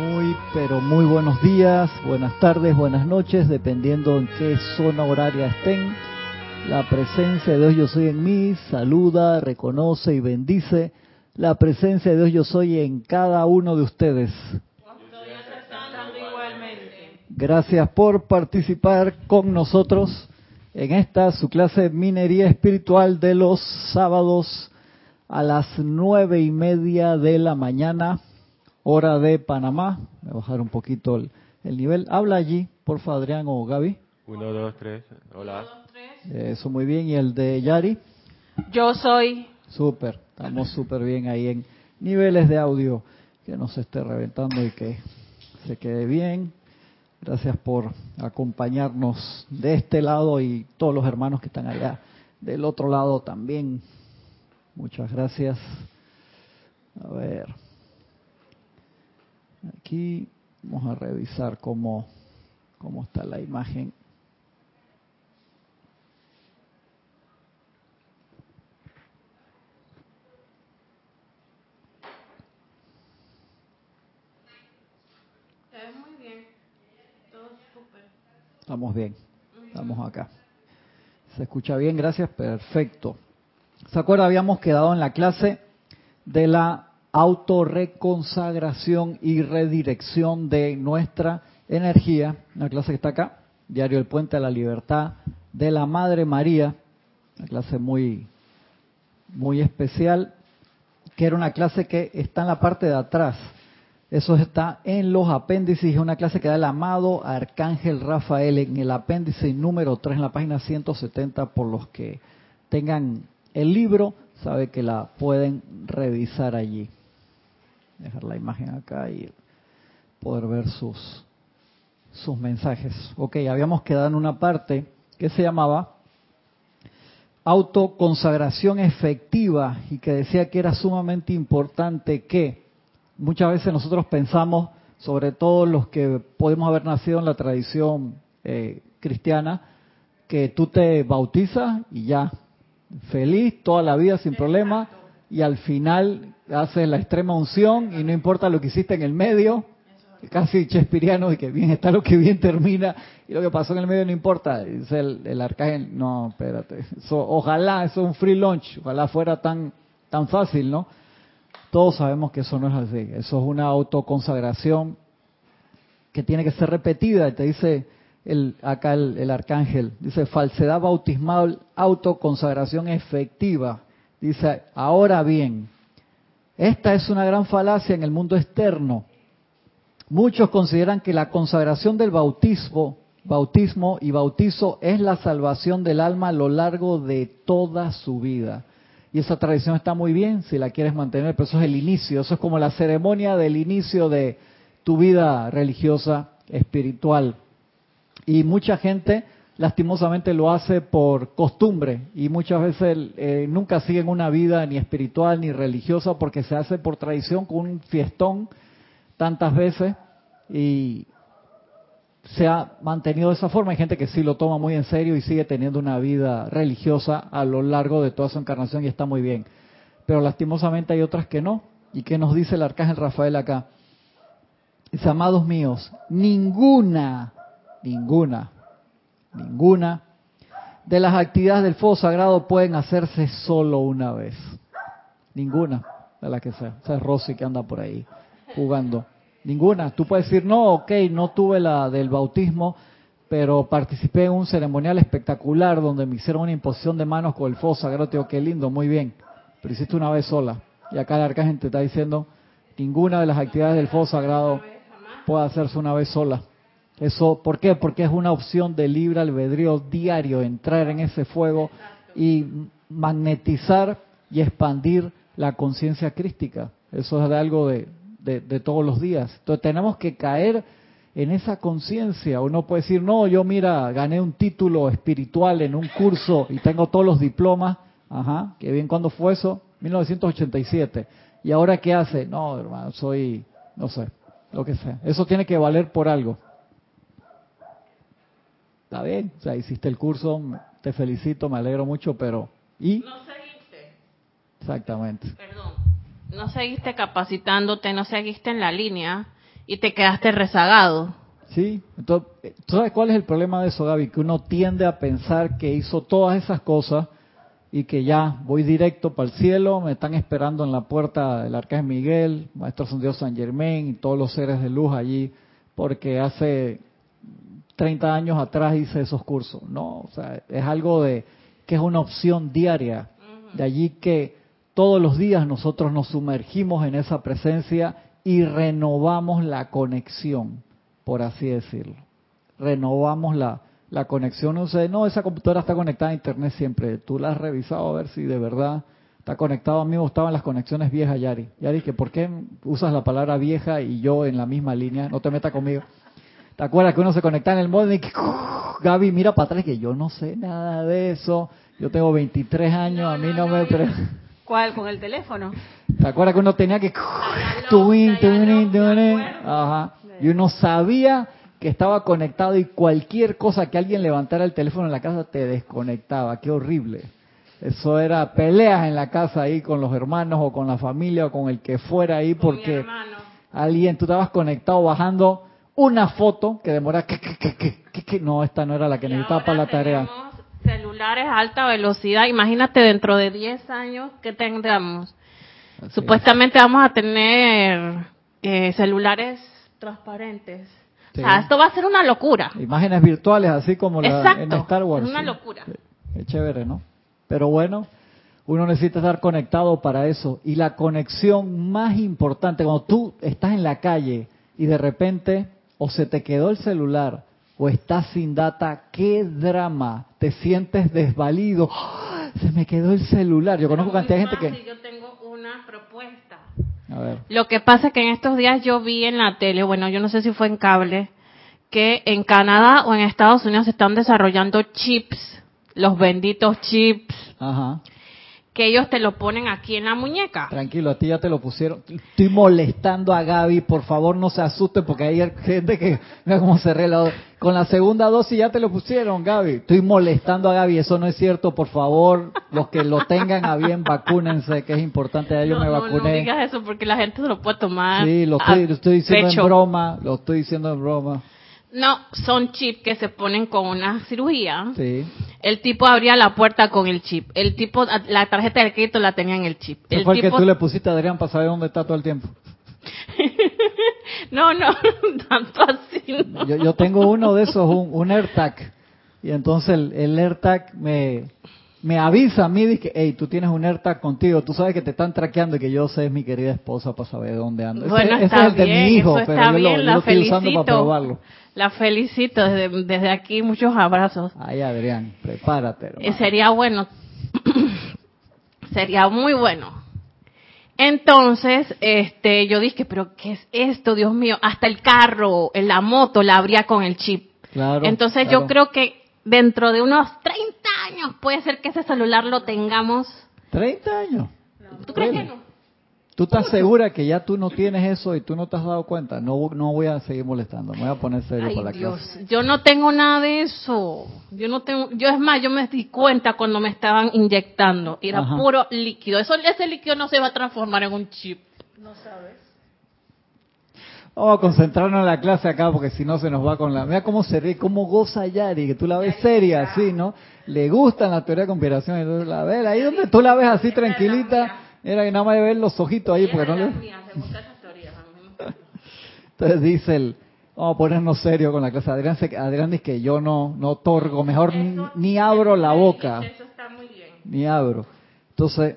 Muy, pero muy buenos días, buenas tardes, buenas noches, dependiendo en qué zona horaria estén. La presencia de Dios yo soy en mí, saluda, reconoce y bendice la presencia de Dios yo soy en cada uno de ustedes. Gracias por participar con nosotros en esta su clase de minería espiritual de los sábados a las nueve y media de la mañana hora de Panamá. Voy a bajar un poquito el, nivel. Habla allí, por favor, Adrián o Gaby. Uno, dos, tres. Hola. Eso muy bien. ¿Y el de Yari? Yo soy. Súper. Estamos súper bien ahí en niveles de audio. Que no se esté reventando y que se quede bien. Gracias por acompañarnos de este lado y todos los hermanos que están allá del otro lado también. Muchas gracias. A ver. Aquí vamos a revisar cómo, cómo está la imagen. muy bien. Todo Estamos bien. Estamos acá. ¿Se escucha bien? Gracias. Perfecto. ¿Se acuerda? Habíamos quedado en la clase de la autorreconsagración y redirección de nuestra energía, una clase que está acá, Diario El Puente a la Libertad de la Madre María, una clase muy, muy especial, que era una clase que está en la parte de atrás. Eso está en los apéndices, es una clase que da el amado Arcángel Rafael en el apéndice número 3 en la página 170 por los que tengan el libro, sabe que la pueden revisar allí dejar la imagen acá y poder ver sus, sus mensajes. Ok, habíamos quedado en una parte que se llamaba autoconsagración efectiva y que decía que era sumamente importante que muchas veces nosotros pensamos, sobre todo los que podemos haber nacido en la tradición eh, cristiana, que tú te bautizas y ya, feliz toda la vida sin problema y al final haces la extrema unción y no importa lo que hiciste en el medio, casi chespiriano, y que bien está lo que bien termina, y lo que pasó en el medio no importa. Dice el, el arcángel, no, espérate, ojalá, eso es un free lunch, ojalá fuera tan, tan fácil, ¿no? Todos sabemos que eso no es así, eso es una autoconsagración que tiene que ser repetida, te dice el, acá el, el arcángel, dice falsedad bautismal, autoconsagración efectiva. Dice, ahora bien, esta es una gran falacia en el mundo externo. Muchos consideran que la consagración del bautismo, bautismo y bautizo es la salvación del alma a lo largo de toda su vida. Y esa tradición está muy bien si la quieres mantener, pero eso es el inicio, eso es como la ceremonia del inicio de tu vida religiosa, espiritual. Y mucha gente lastimosamente lo hace por costumbre y muchas veces eh, nunca siguen una vida ni espiritual ni religiosa porque se hace por tradición con un fiestón tantas veces y se ha mantenido de esa forma. Hay gente que sí lo toma muy en serio y sigue teniendo una vida religiosa a lo largo de toda su encarnación y está muy bien. Pero lastimosamente hay otras que no. ¿Y qué nos dice el arcángel Rafael acá? Dice, amados míos, ninguna, ninguna Ninguna de las actividades del fuego sagrado pueden hacerse solo una vez. Ninguna de las que sea. O Rosy que anda por ahí jugando. Ninguna. Tú puedes decir, no, ok, no tuve la del bautismo, pero participé en un ceremonial espectacular donde me hicieron una imposición de manos con el fuego sagrado. Te digo, qué lindo, muy bien. Pero hiciste una vez sola. Y acá el arcángel te está diciendo, ninguna de las actividades del fuego sagrado puede hacerse una vez sola. Eso, ¿por qué? Porque es una opción de libre albedrío diario, entrar en ese fuego y magnetizar y expandir la conciencia crística. Eso es de algo de, de, todos los días. Entonces tenemos que caer en esa conciencia. Uno puede decir, no, yo mira, gané un título espiritual en un curso y tengo todos los diplomas. Ajá, qué bien, ¿cuándo fue eso? 1987. ¿Y ahora qué hace? No, hermano, soy, no sé, lo que sea. Eso tiene que valer por algo. Está bien, o sea, hiciste el curso, te felicito, me alegro mucho, pero ¿y? No seguiste. Exactamente. Perdón. No seguiste capacitándote, no seguiste en la línea y te quedaste rezagado. Sí, entonces, ¿tú sabes cuál es el problema de eso, Gaby? Que uno tiende a pensar que hizo todas esas cosas y que ya voy directo para el cielo, me están esperando en la puerta del Arcángel Miguel, Maestro San Dios San Germain y todos los seres de luz allí, porque hace 30 años atrás hice esos cursos. No, o sea, es algo de que es una opción diaria. De allí que todos los días nosotros nos sumergimos en esa presencia y renovamos la conexión por así decirlo. Renovamos la, la conexión. No sé, no, esa computadora está conectada a Internet siempre. Tú la has revisado a ver si de verdad está conectado. A mí me gustaban las conexiones viejas, Yari. Yari, que ¿por qué usas la palabra vieja y yo en la misma línea? No te metas conmigo. ¿Te acuerdas que uno se conecta en el móvil y que Gaby mira para atrás que yo no sé nada de eso? Yo tengo 23 años, a mí no, me... ¿Cuál? ¿Con el teléfono? ¿Te acuerdas que uno tenía que... Ajá y uno sabía que estaba conectado y cualquier cosa que alguien levantara el teléfono en la casa te desconectaba. Qué horrible. Eso era peleas en la casa ahí con los hermanos o con la familia o con el que fuera ahí porque alguien, tú estabas conectado bajando una foto que demora que, que, que, no, esta no era la que necesitaba para la tarea. Celulares a alta velocidad, imagínate dentro de 10 años que tendremos. Supuestamente vamos a tener eh, celulares transparentes. O sea, esto va a ser una locura. Imágenes virtuales, así como la, en Star Wars. Una locura. Es chévere, ¿no? Pero bueno, uno necesita estar conectado para eso. Y la conexión más importante, cuando tú estás en la calle y de repente o se te quedó el celular o estás sin data, qué drama, te sientes desvalido. ¡Ah! Se me quedó el celular. Yo conozco cantidad de gente que... Yo tengo una propuesta lo que pasa es que en estos días yo vi en la tele, bueno, yo no sé si fue en cable, que en Canadá o en Estados Unidos se están desarrollando chips, los benditos chips, Ajá que ellos te lo ponen aquí en la muñeca. Tranquilo, a ti ya te lo pusieron. Estoy molestando a Gaby, por favor no se asuste porque hay gente que, mira cómo se la Con la segunda dosis ya te lo pusieron, Gaby. Estoy molestando a Gaby, eso no es cierto, por favor, los que lo tengan a bien, vacúnense, que es importante, ya yo me vacuné. No, no digas eso porque la gente se lo puede tomar. Sí, lo estoy, lo estoy diciendo en broma, lo estoy diciendo en broma. No, son chips que se ponen con una cirugía. Sí. El tipo abría la puerta con el chip. El tipo, la tarjeta de crédito la tenía en el chip. ¿Qué fue el que tú le pusiste a Adrián para saber dónde está todo el tiempo? no, no, tanto así. Yo, tengo uno de esos, un, un AirTag. Y entonces el, el AirTag me, me avisa a mí, dice, hey, tú tienes un AirTag contigo, tú sabes que te están traqueando y que yo sé es mi querida esposa para saber dónde ando. Bueno, ese, está es el de mi hijo, pero yo, lo, estoy usando para probarlo. La felicito desde, desde aquí, muchos abrazos. Ay, Adrián, prepárate. Eh, sería bueno, sería muy bueno. Entonces, este, yo dije, pero ¿qué es esto, Dios mío? Hasta el carro, la moto la abría con el chip. Claro. Entonces yo creo que dentro de unos 30 años puede ser que ese celular lo tengamos. ¿30 años? ¿Tú crees que no? ¿Tú estás segura que ya tú no tienes eso y tú no te has dado cuenta? No, no voy a seguir molestando, me voy a poner serio para la Dios, Yo no tengo nada de eso. Yo no tengo, yo es más, yo me di cuenta cuando me estaban inyectando. Era puro líquido. Eso, ese líquido no se va a transformar en un chip. No sabes. Vamos a concentrarnos en la clase acá porque si no se nos va con la... Mira cómo se ríe, cómo goza Yari, que tú la ves seria así, ¿no? Le gustan la teoría de conspiración tú la ves, ahí donde tú la ves así tranquilita, era que nada más de ver los ojitos ahí porque no le... Entonces dice el... Vamos a ponernos serio con la clase. Adrián, Adrián dice que yo no, no otorgo, mejor ni, abro la boca. Eso está muy bien. Ni abro. Entonces,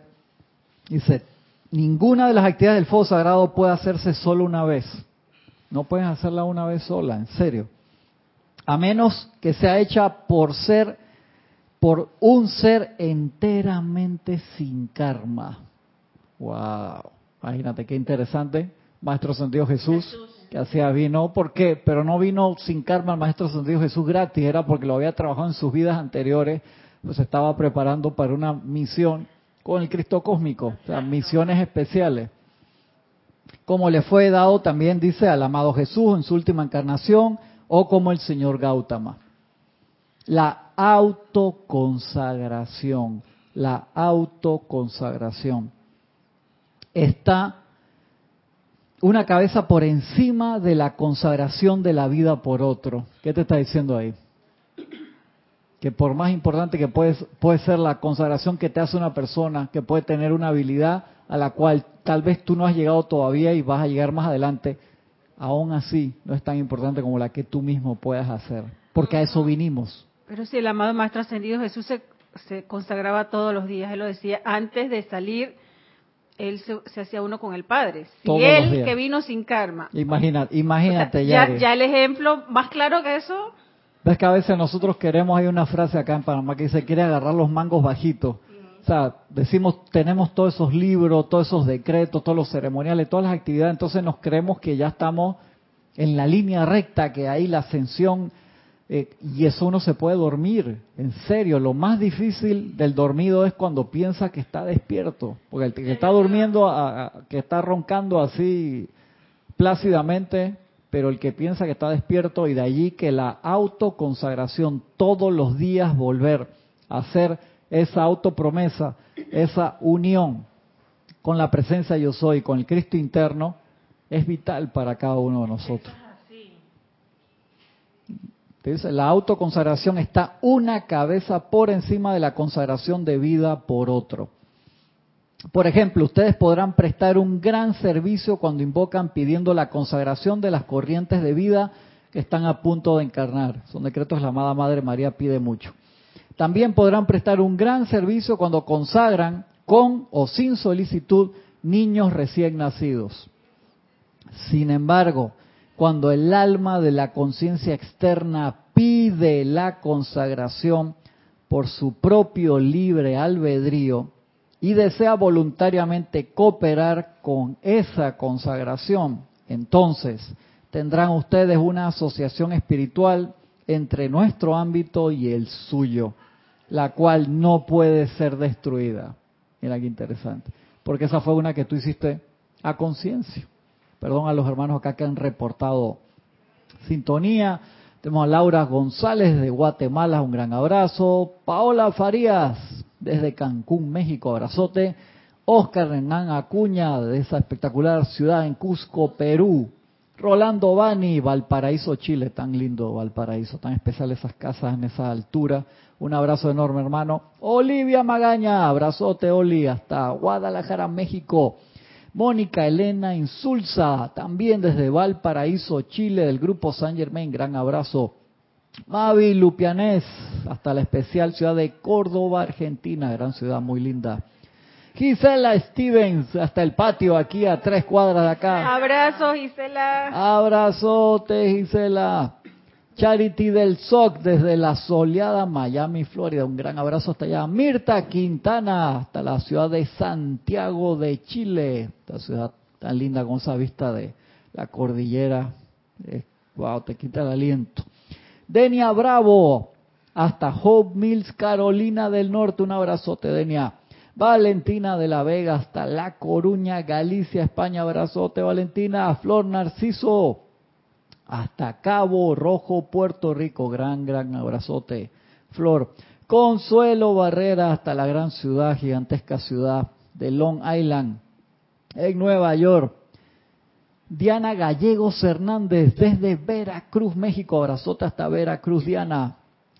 dice, ninguna de las actividades del fuego sagrado puede hacerse solo una vez. No puedes hacerla una vez sola, en serio. A menos que sea hecha por ser, por un ser enteramente sin karma. Wow. Imagínate qué interesante. Maestro Sentido Jesús, Jesús. que hacía vino. ¿Por qué? Pero no vino sin karma el Maestro Sentido Jesús gratis, era porque lo había trabajado en sus vidas anteriores, pues estaba preparando para una misión con el Cristo cósmico, o sea, misiones especiales como le fue dado también, dice, al amado Jesús en su última encarnación, o como el señor Gautama. La autoconsagración, la autoconsagración está una cabeza por encima de la consagración de la vida por otro. ¿Qué te está diciendo ahí? Que por más importante que puede, puede ser la consagración que te hace una persona, que puede tener una habilidad a la cual tal vez tú no has llegado todavía y vas a llegar más adelante, aún así no es tan importante como la que tú mismo puedas hacer, porque a eso vinimos. Pero si el amado más trascendido Jesús se, se consagraba todos los días, él lo decía, antes de salir él se, hacía uno con el Padre. Si él que vino sin karma. Imagínate, imagínate ya, ya, el ejemplo más claro que eso. Ves que a veces nosotros queremos, hay una frase acá en Panamá que dice, quiere agarrar los mangos bajitos. O sea, decimos, tenemos todos esos libros, todos esos decretos, todos los ceremoniales, todas las actividades, entonces nos creemos que ya estamos en la línea recta, que ahí la ascensión eh, y eso uno se puede dormir, en serio. Lo más difícil del dormido es cuando piensa que está despierto, porque el que está durmiendo, que está roncando así plácidamente, pero el que piensa que está despierto y de allí que la autoconsagración, todos los días volver a hacer esa autopromesa, esa unión con la presencia yo soy, con el Cristo interno, es vital para cada uno de nosotros la autoconsagración está una cabeza por encima de la consagración de vida por otro. Por ejemplo, ustedes podrán prestar un gran servicio cuando invocan pidiendo la consagración de las corrientes de vida que están a punto de encarnar. Son decretos la amada Madre María pide mucho. También podrán prestar un gran servicio cuando consagran con o sin solicitud niños recién nacidos. Sin embargo, cuando el alma de la conciencia externa pide la consagración por su propio libre albedrío y desea voluntariamente cooperar con esa consagración, entonces tendrán ustedes una asociación espiritual entre nuestro ámbito y el suyo, la cual no puede ser destruida. Mira qué interesante, porque esa fue una que tú hiciste a conciencia. Perdón a los hermanos acá que han reportado sintonía. Tenemos a Laura González de Guatemala, un gran abrazo. Paola Farías desde Cancún, México, abrazote. Oscar Renan Acuña de esa espectacular ciudad en Cusco, Perú. Rolando Bani, Valparaíso, Chile, tan lindo Valparaíso, tan especial esas casas en esa altura. Un abrazo enorme, hermano. Olivia Magaña, abrazote, Oli, hasta Guadalajara, México. Mónica Elena Insulza, también desde Valparaíso, Chile, del grupo San Germain, gran abrazo. Mavi Lupianés, hasta la especial ciudad de Córdoba, Argentina, gran ciudad muy linda. Gisela Stevens, hasta el patio aquí a tres cuadras de acá. Abrazo, Gisela. Abrazote, Gisela. Charity del SOC desde la soleada Miami, Florida. Un gran abrazo hasta allá. Mirta Quintana hasta la ciudad de Santiago de Chile. Esta ciudad tan linda con esa vista de la cordillera. wow, te quita el aliento. Denia Bravo hasta Hope Mills, Carolina del Norte. Un abrazote, Denia. Valentina de la Vega hasta La Coruña, Galicia, España. Abrazote, Valentina. Flor Narciso hasta Cabo Rojo, Puerto Rico. Gran, gran abrazote, Flor. Consuelo Barrera hasta la gran ciudad, gigantesca ciudad de Long Island, en Nueva York. Diana Gallegos Hernández desde Veracruz, México. Abrazote hasta Veracruz, Diana.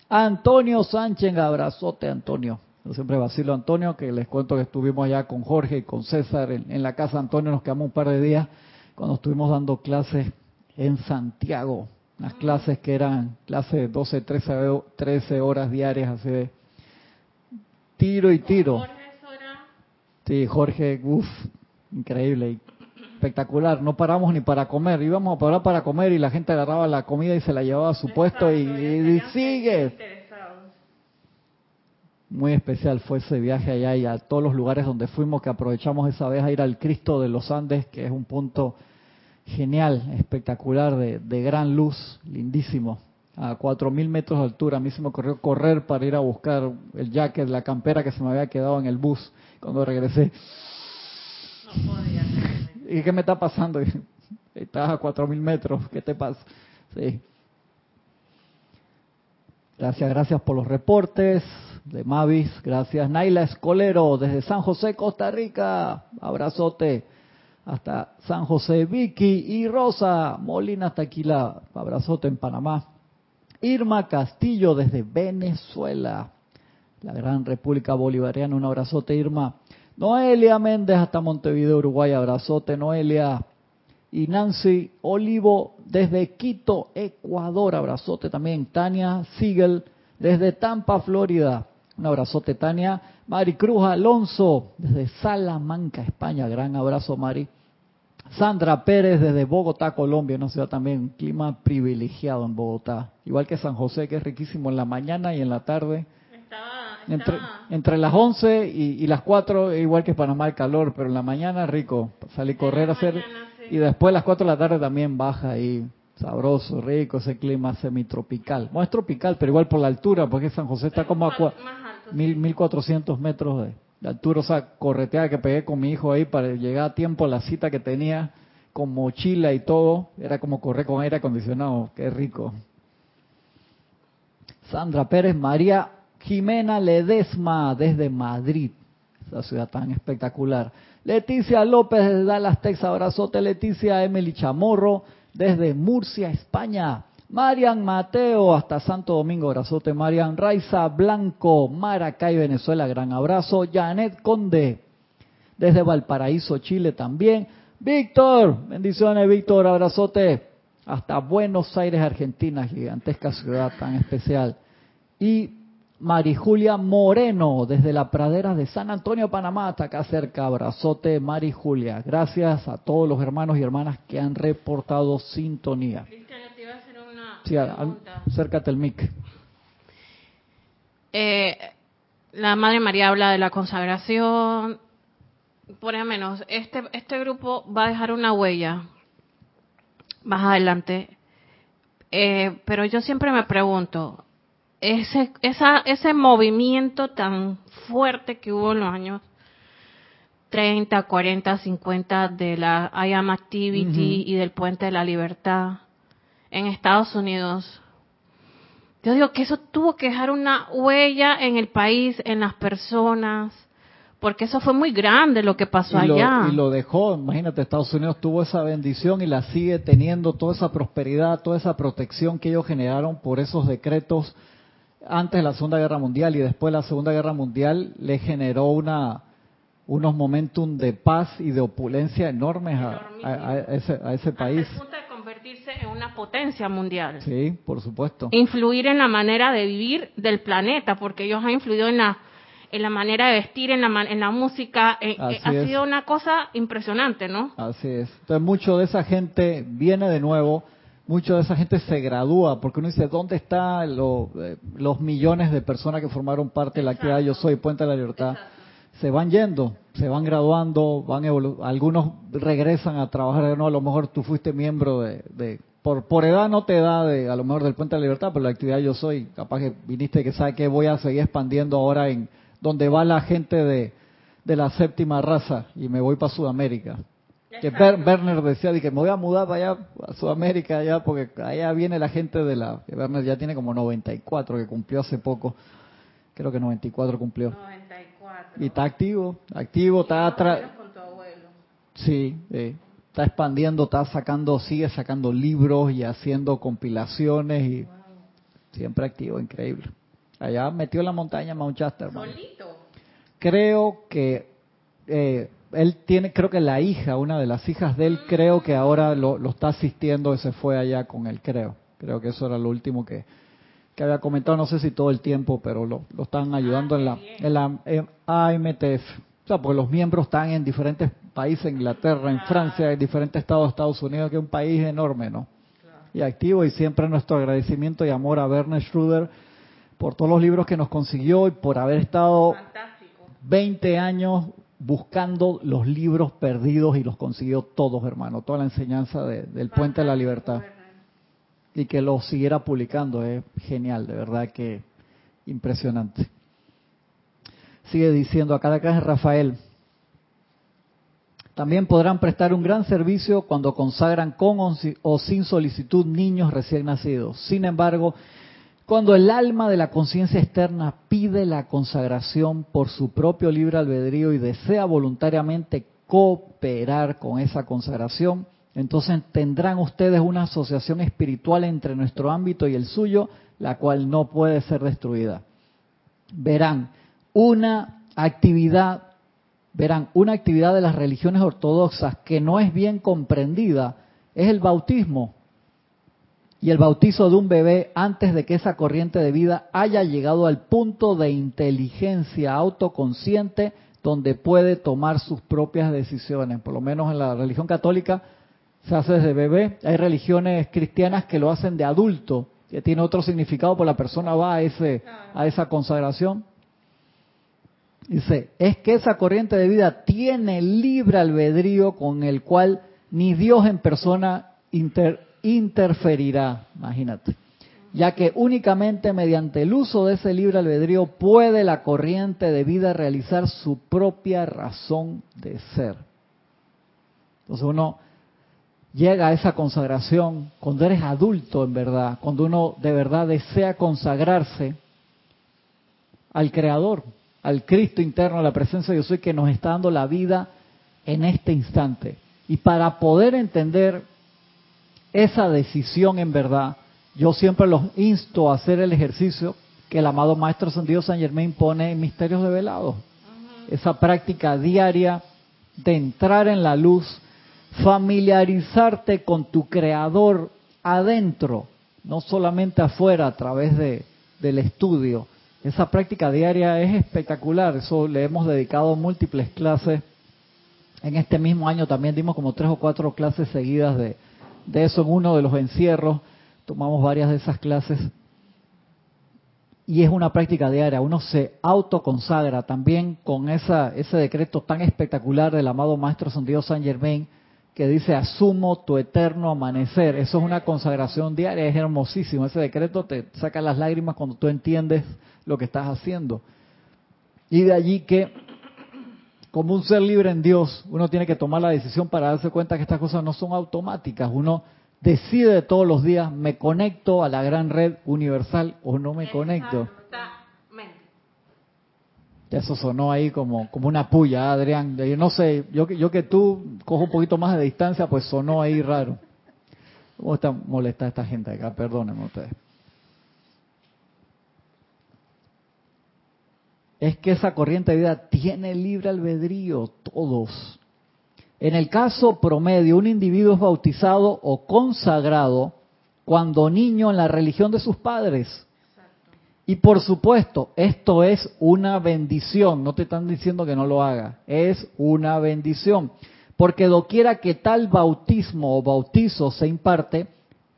Antonio Sánchez, abrazote, Antonio. Yo siempre vacilo Antonio, que les cuento que estuvimos allá con Jorge y con César en, en la casa Antonio, nos quedamos un par de días cuando estuvimos dando clases en Santiago, unas clases que eran clases de 12, 13, 13 horas diarias, así de tiro y tiro. Sí, Jorge, uff, increíble, espectacular. No paramos ni para comer, íbamos a parar para comer y la gente agarraba la comida y se la llevaba a su puesto y, y sigue. Muy especial fue ese viaje allá y a todos los lugares donde fuimos que aprovechamos esa vez a ir al Cristo de los Andes, que es un punto genial, espectacular, de, de gran luz, lindísimo, a 4.000 metros de altura. A mí se me ocurrió correr para ir a buscar el jacket, la campera que se me había quedado en el bus cuando regresé. No podía. ¿Y qué me está pasando? Estás a 4.000 metros, ¿qué te pasa? Sí. Gracias, gracias por los reportes de Mavis. Gracias, Naila Escolero, desde San José, Costa Rica. Abrazote. Hasta San José, Vicky y Rosa Molina hasta aquí la abrazote en Panamá. Irma Castillo desde Venezuela, la gran República Bolivariana, un abrazote Irma. Noelia Méndez hasta Montevideo, Uruguay, abrazote Noelia. Y Nancy Olivo desde Quito, Ecuador, abrazote también. Tania Siegel desde Tampa, Florida, un abrazote Tania. Maricruz Alonso desde Salamanca, España, gran abrazo Mari. Sandra Pérez desde Bogotá, Colombia, una ciudad también, un clima privilegiado en Bogotá, igual que San José, que es riquísimo en la mañana y en la tarde. Entre, entre las 11 y, las 4, igual que Panamá el calor, pero en la mañana rico, salir a correr, a hacer... Y después a las 4 de la tarde también baja y sabroso, rico, ese clima semitropical. No es tropical, pero igual por la altura, porque San José está como a 1400 metros de, altura, o sea, correteada que pegué con mi hijo ahí para llegar a tiempo a la cita que tenía con mochila y todo, era como correr con aire acondicionado, qué rico. Sandra Pérez, María Jimena Ledesma desde Madrid, esa ciudad tan espectacular. Leticia López desde Dallas, Texas, abrazote. Leticia Emily Chamorro desde Murcia, España. Marian Mateo hasta Santo Domingo, abrazote. Marian Raiza Blanco, Maracay, Venezuela, gran abrazo. Janet Conde desde Valparaíso, Chile también. Víctor, bendiciones Víctor, abrazote. Hasta Buenos Aires, Argentina, gigantesca ciudad tan especial. Y Marijulia Moreno, desde la pradera de San Antonio, Panamá, hasta acá cerca. Abrazote, Marijulia. Gracias a todos los hermanos y hermanas que han reportado sintonía. te a hacer una sí, acércate el mic. Eh, la Madre María habla de la consagración. Por lo menos, este, este grupo va a dejar una huella más adelante. Eh, pero yo siempre me pregunto, ese, esa, ese movimiento tan fuerte que hubo en los años 30, 40, 50 de la I Am Activity y del Puente de la Libertad en Estados Unidos. Yo digo que eso tuvo que dejar una huella en el país, en las personas, porque eso fue muy grande lo que pasó allá. y lo dejó, imagínate, Estados Unidos tuvo esa bendición y la sigue teniendo, toda esa prosperidad, toda esa protección que ellos generaron por esos decretos antes de la Segunda Guerra Mundial y después de la Segunda Guerra Mundial le generó una unos momentum de paz y de opulencia enormes a, ese, a ese país. Hasta punto de convertirse en una potencia mundial. Sí, por supuesto. Influir en la manera de vivir del planeta, porque ellos han influido en la en la manera de vestir, en la, en la música, eh, eh, ha sido una cosa impresionante, ¿no? Así es. Entonces, mucho de esa gente viene de nuevo mucha de esa gente se gradúa, porque uno dice, ¿dónde están eh, los millones de personas que formaron parte de la actividad Yo Soy, Puente de la Libertad? Se van yendo, se van graduando, van algunos regresan a trabajar de nuevo, a lo mejor tú fuiste miembro de, por, por edad no te da de, a lo mejor del Puente de la Libertad, pero la actividad Yo Soy, capaz que viniste que sabe que voy a seguir expandiendo ahora en donde va la gente de, de la séptima raza y me voy para Sudamérica que Werner decía que me voy a mudar para allá, a Sudamérica, allá, porque allá viene la gente de la... Que Werner ya tiene como 94, que cumplió hace poco. Creo que 94 cumplió. 94. Y está activo, activo, está atrás. Sí, está expandiendo, está sacando, sigue sacando libros y haciendo compilaciones y siempre activo, increíble. Allá metió en la montaña Mount Shasta, ¿Solito? Creo que eh, él tiene, creo que la hija, una de las hijas de él, creo que ahora lo, está asistiendo y se fue allá con él, creo. Creo que eso era lo último que, había comentado, no sé si todo el tiempo, pero lo, lo están ayudando en la, en la AMTF. O sea, porque los miembros están en diferentes países, en Inglaterra, en Francia, en diferentes estados de Estados Unidos, que es un país enorme, ¿no? Y activo, y siempre nuestro agradecimiento y amor a Werner Schruder por todos los libros que nos consiguió y por haber estado 20 años buscando los libros perdidos y los consiguió todos, hermano, toda la enseñanza del Puente de la Libertad. Y que los siguiera publicando, es genial, de verdad que impresionante. Sigue diciendo acá de acá Rafael. También podrán prestar un gran servicio cuando consagran con o sin solicitud niños recién nacidos. Sin embargo, cuando el alma de la conciencia externa pide la consagración por su propio libre albedrío y desea voluntariamente cooperar con esa consagración, entonces tendrán ustedes una asociación espiritual entre nuestro ámbito y el suyo, la cual no puede ser destruida. Verán, una actividad, verán, una actividad de las religiones ortodoxas que no es bien comprendida es el bautismo y el bautizo de un bebé antes de que esa corriente de vida haya llegado al punto de inteligencia autoconsciente donde puede tomar sus propias decisiones. Por lo menos en la religión católica se hace desde bebé. Hay religiones cristianas que lo hacen de adulto, que tiene otro significado, porque la persona va a, ese, a esa consagración. Dice, es que esa corriente de vida tiene libre albedrío con el cual ni Dios en persona interferirá, imagínate, ya que únicamente mediante el uso de ese libre albedrío puede la corriente de vida realizar su propia razón de ser. Entonces uno llega a esa consagración cuando eres adulto en verdad, cuando uno de verdad desea consagrarse al Creador, al Cristo interno, a la presencia de Dios que nos está dando la vida en este instante. Y para poder entender esa decisión en verdad, yo siempre los insto a hacer el ejercicio que el amado Maestro Ascendido San Germain pone en Misterios de Velado. Esa práctica diaria de entrar en la luz, familiarizarte con tu creador adentro, no solamente afuera a través de, del estudio. Esa práctica diaria es espectacular, eso le hemos dedicado múltiples clases. En este mismo año también dimos como tres o cuatro clases seguidas de, de eso en uno de los encierros. Tomamos varias de esas clases. Y es una práctica diaria, uno se autoconsagra también con esa, ese decreto tan espectacular del amado Maestro Santiago San Germain, que dice, asumo tu eterno amanecer. Eso es una consagración diaria, es hermosísimo. Ese decreto te saca las lágrimas cuando tú entiendes lo que estás haciendo. Y de allí que, como un ser libre en Dios, uno tiene que tomar la decisión para darse cuenta que estas cosas no son automáticas. Uno decide todos los días, me conecto a la gran red universal o no me conecto. Eso sonó ahí como, como una puya, Adrián. Yo no sé, yo, yo que tú cojo un poquito más de distancia, pues sonó ahí raro. ¿Cómo está molesta esta gente acá? Perdónenme ustedes. Es que esa corriente de vida tiene libre albedrío, todos. En el caso promedio, un individuo es bautizado o consagrado cuando niño en la religión de sus padres. Y por supuesto, esto es una bendición, no te están diciendo que no lo haga, es una bendición. Porque doquiera que tal bautismo o bautizo se imparte,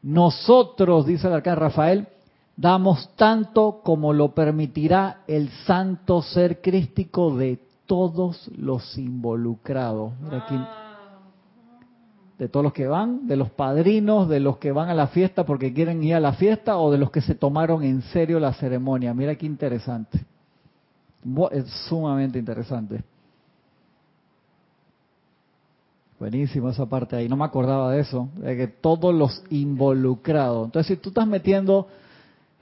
nosotros, dice el arcángel Rafael, damos tanto como lo permitirá el santo ser crístico de todos los involucrados. Mira aquí de todos los que van, de los padrinos, de los que van a la fiesta porque quieren ir a la fiesta o de los que se tomaron en serio la ceremonia. Mira qué interesante. Es sumamente interesante. Buenísimo esa parte ahí, no me acordaba de eso, de que todos los involucrados. Entonces, si tú estás metiendo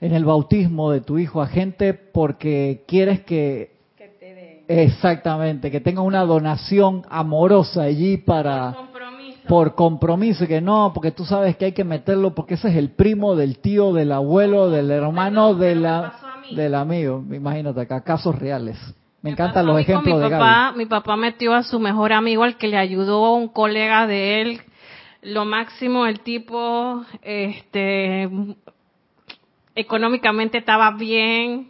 en el bautismo de tu hijo a gente porque quieres que... que te Exactamente, que tenga una donación amorosa allí para por compromiso, que no, porque tú sabes que hay que meterlo porque ese es el primo del tío, del abuelo, del hermano, de la, del amigo. Imagínate acá, casos reales. Me encantan los ejemplos de papá, Mi papá metió a su mejor amigo, al que le ayudó un colega de él, lo máximo, el tipo, este, económicamente estaba bien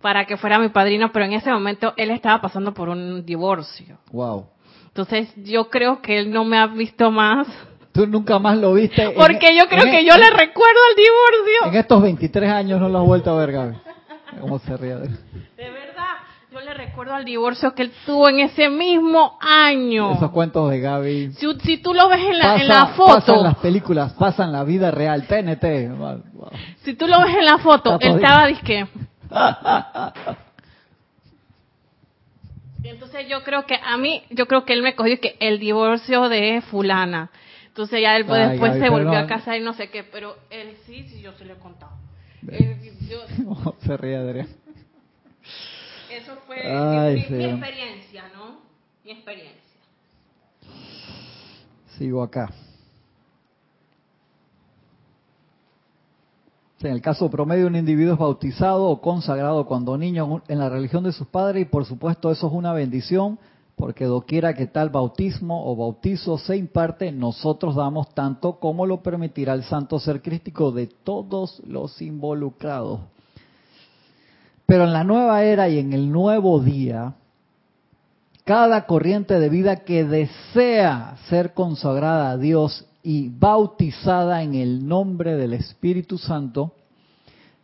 para que fuera mi padrino, pero en ese momento él estaba pasando por un divorcio. Wow. Entonces yo creo que él no me ha visto más. Tú nunca más lo viste. Porque yo creo que e- yo le recuerdo el divorcio. En estos 23 años no lo has vuelto a ver, Gaby. ¿Cómo se ríe de De verdad, yo le recuerdo al divorcio que él tuvo en ese mismo año. Esos cuentos de Gaby. Si, tú lo ves en la, en la foto. Pasan las películas, pasan la vida real, TNT. Si tú lo ves en la foto, él estaba disque. Entonces yo creo que a mí, yo creo que él me cogió que el divorcio de fulana. Entonces ya él después se volvió a casar y no sé qué, pero él sí, sí, yo se lo he contado. se ríe Adrián. Eso fue mi, experiencia, ¿no? Mi experiencia. Sigo acá. En el caso promedio, un individuo es bautizado o consagrado cuando niño en la religión de sus padres y por supuesto eso es una bendición porque doquiera que tal bautismo o bautizo se imparte, nosotros damos tanto como lo permitirá el santo ser crístico de todos los involucrados. Pero en la nueva era y en el nuevo día, cada corriente de vida que desea ser consagrada a Dios y bautizada en el nombre del Espíritu Santo,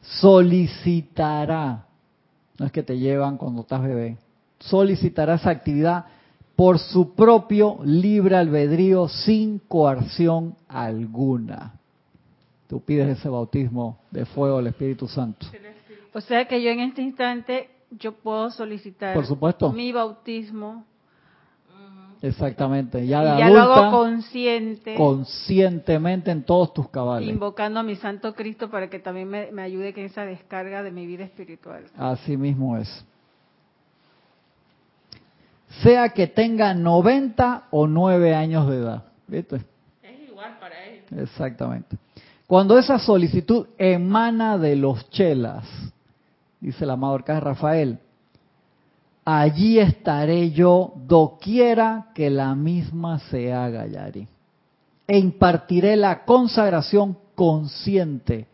solicitará, no es que te llevan cuando estás bebé, solicitará esa actividad por su propio libre albedrío sin coerción alguna. Tú pides ese bautismo de fuego del Espíritu Santo. O sea que yo en este instante yo puedo solicitar por supuesto. mi bautismo Exactamente. Ya, de ya lo hago consciente. Conscientemente en todos tus cabales. Invocando a mi Santo Cristo para que también me, me ayude en esa descarga de mi vida espiritual. Así mismo es. Sea que tenga 90 o 9 años de edad. ¿Viste? Es igual para él. Exactamente. Cuando esa solicitud emana de los chelas, dice el amado Arcángel Rafael, allí estaré yo doquiera que la misma se haga, Yari. E impartiré la consagración consciente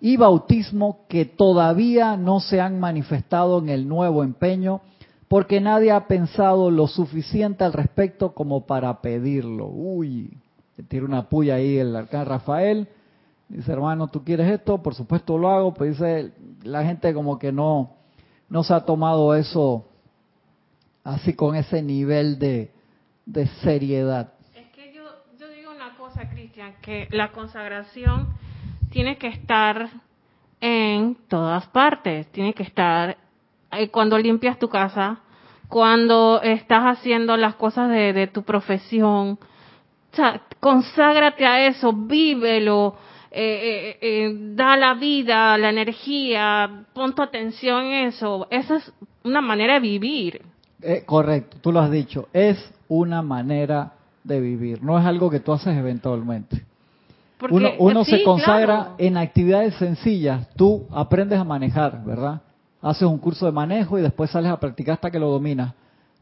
y bautismo que todavía no se han manifestado en el nuevo empeño, porque nadie ha pensado lo suficiente al respecto como para pedirlo. Uy, tira una puya ahí el arcán Rafael. Dice, hermano, ¿tú quieres esto? Por supuesto lo hago. Pues dice, la gente como que no, no se ha tomado eso así con ese nivel de, seriedad. Es que yo, yo digo una cosa, Cristian, que la consagración tiene que estar en todas partes, tiene que estar eh, cuando limpias tu casa, cuando estás haciendo las cosas de, de tu profesión, o sea, conságrate a eso, vívelo, eh, eh, da la vida, la energía, pon tu atención en eso. Esa es una manera de vivir. Eh, correcto, tú lo has dicho, es una manera de vivir, no es algo que tú haces eventualmente. uno, uno se consagra en actividades sencillas, tú aprendes a manejar, ¿verdad? Haces un curso de manejo y después sales a practicar hasta que lo dominas.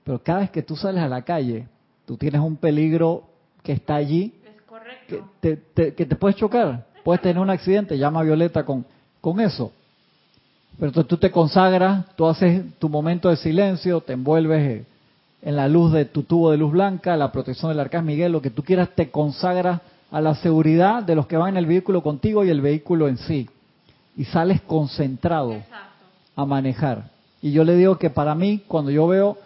Pero cada vez que tú sales a la calle, tú tienes un peligro que está allí, Que, te, que te puedes chocar, puedes tener un accidente, llama a Violeta con, con eso. Pero entonces tú te consagras, tú haces tu momento de silencio, te envuelves en la luz de tu tubo de luz blanca, la protección del arcángel Miguel, lo que tú quieras, te consagras a la seguridad de los que van en el vehículo contigo y el vehículo en sí. Y sales concentrado a manejar. Y yo le digo que para mí, cuando yo veo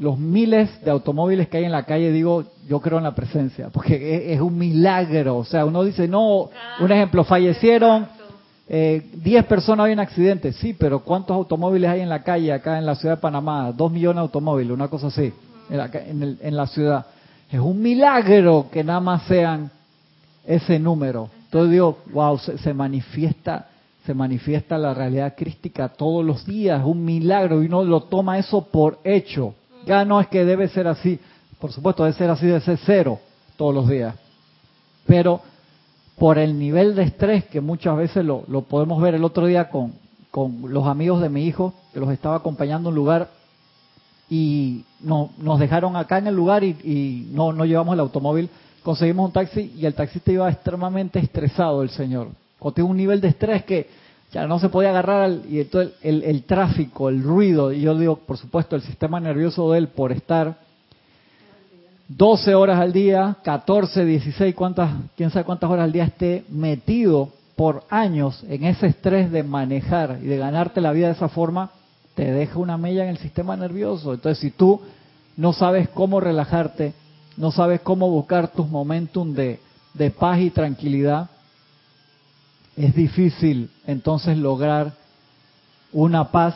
los miles de automóviles que hay en la calle, digo, yo creo en la presencia, porque es, un milagro. O sea, uno dice, no, un ejemplo, fallecieron eh, 10 personas hay en accidente, sí, pero ¿cuántos automóviles hay en la calle acá en la ciudad de Panamá? Dos millones de automóviles, una cosa así, en la, ciudad. Es un milagro que nada más sean ese número. Entonces digo, wow, se, manifiesta se manifiesta la realidad crística todos los días, un milagro, y uno lo toma eso por hecho. Ya no es que debe ser así, por supuesto, debe ser así, debe ser cero todos los días. Pero por el nivel de estrés que muchas veces lo, podemos ver el otro día con, con, los amigos de mi hijo, que los estaba acompañando a un lugar y no, nos dejaron acá en el lugar y, no, no llevamos el automóvil, conseguimos un taxi y el taxista iba extremadamente estresado, el señor. Un nivel de estrés que ya no se podía agarrar y entonces el, el tráfico, el ruido, y yo digo, por supuesto, el sistema nervioso de él por estar 12 horas al día, 14, 16, cuántas, quién sabe cuántas horas al día esté metido por años en ese estrés de manejar y de ganarte la vida de esa forma, te deja una mella en el sistema nervioso. Entonces, si tú no sabes cómo relajarte, no sabes cómo buscar tus momentum de paz y tranquilidad, es difícil entonces lograr una paz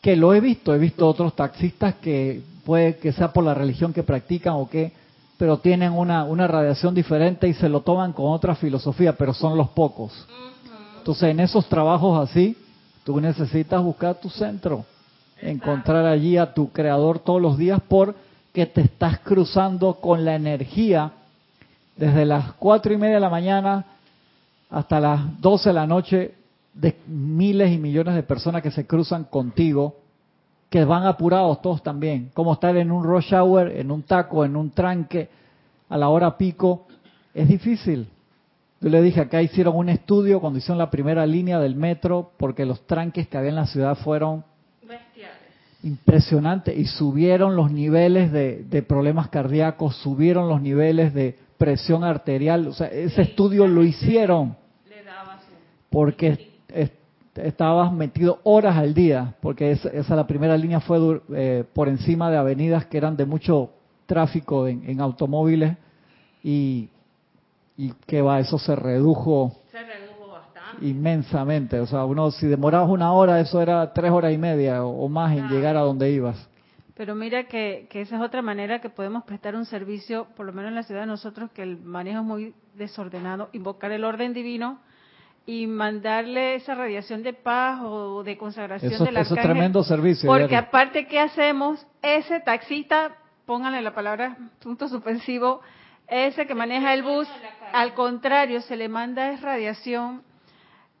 que lo he visto, he visto otros taxistas que puede que sea por la religión que practican o qué, pero tienen una, una radiación diferente y se lo toman con otra filosofía, pero son los pocos. Entonces, en esos trabajos así, tú necesitas buscar tu centro, encontrar allí a tu creador todos los días porque te estás cruzando con la energía. Desde las cuatro y media de la mañana hasta las doce de la noche, de miles y millones de personas que se cruzan contigo, que van apurados todos también, como estar en un rush hour, en un taco, en un tranque, a la hora pico, es difícil. Yo le dije, acá hicieron un estudio cuando hicieron la primera línea del metro, porque los tranques que había en la ciudad fueron impresionantes y subieron los niveles de, problemas cardíacos, subieron los niveles de presión arterial. O sea, ese estudio lo hicieron porque estabas metido horas al día, porque esa, la primera línea fue eh, por encima de avenidas que eran de mucho tráfico en, automóviles y, y que va, eso se redujo, inmensamente. O sea, uno si demorabas una hora, eso era tres horas y media o, más en llegar a donde ibas. Pero mira que, que, esa es otra manera que podemos prestar un servicio, por lo menos en la ciudad de nosotros, que el manejo es muy desordenado, invocar el orden divino y mandarle esa radiación de paz o de consagración eso, del Eso es tremendo servicio. Porque aparte, ¿qué hacemos? Ese taxista pónganle la palabra punto suspensivo, ese que maneja el bus, al contrario, se le manda es radiación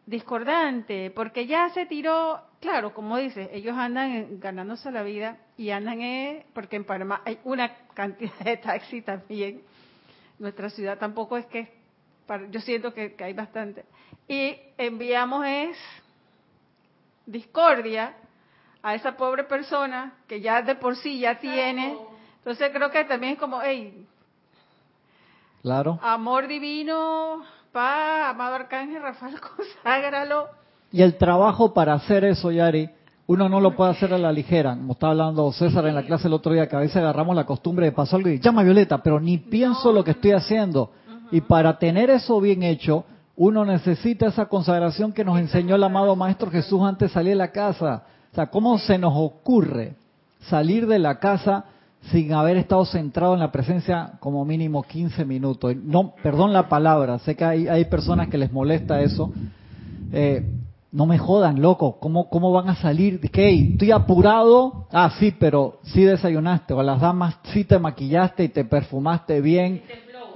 discordante, porque ya se tiró, claro, como dice, ellos andan ganándose la vida y andan, eh, porque en Panamá hay una cantidad de taxis también, nuestra ciudad tampoco es que, yo siento que, hay bastante, y enviamos es discordia a esa pobre persona que ya de por sí ya tiene entonces creo que también es como, hey, claro. amor divino, pa, amado arcángel Rafael, conságralo. Y el trabajo para hacer eso, Yari, uno no lo puede hacer a la ligera. Como estaba hablando César en la clase el otro día, que a veces agarramos la costumbre de pasar algo y llama Violeta, pero ni pienso lo que estoy haciendo. Y para tener eso bien hecho, uno necesita esa consagración que nos enseñó el amado Maestro Jesús antes de salir de la casa. O sea, ¿cómo se nos ocurre salir de la casa sin haber estado centrado en la presencia como mínimo 15 minutos. No, perdón la palabra, sé que hay, hay personas que les molesta eso. Eh, no me jodan, loco, ¿cómo, cómo van a salir? ¿Qué? ¿Estoy apurado? Ah, sí, pero sí desayunaste, o las damas sí te maquillaste y te perfumaste bien.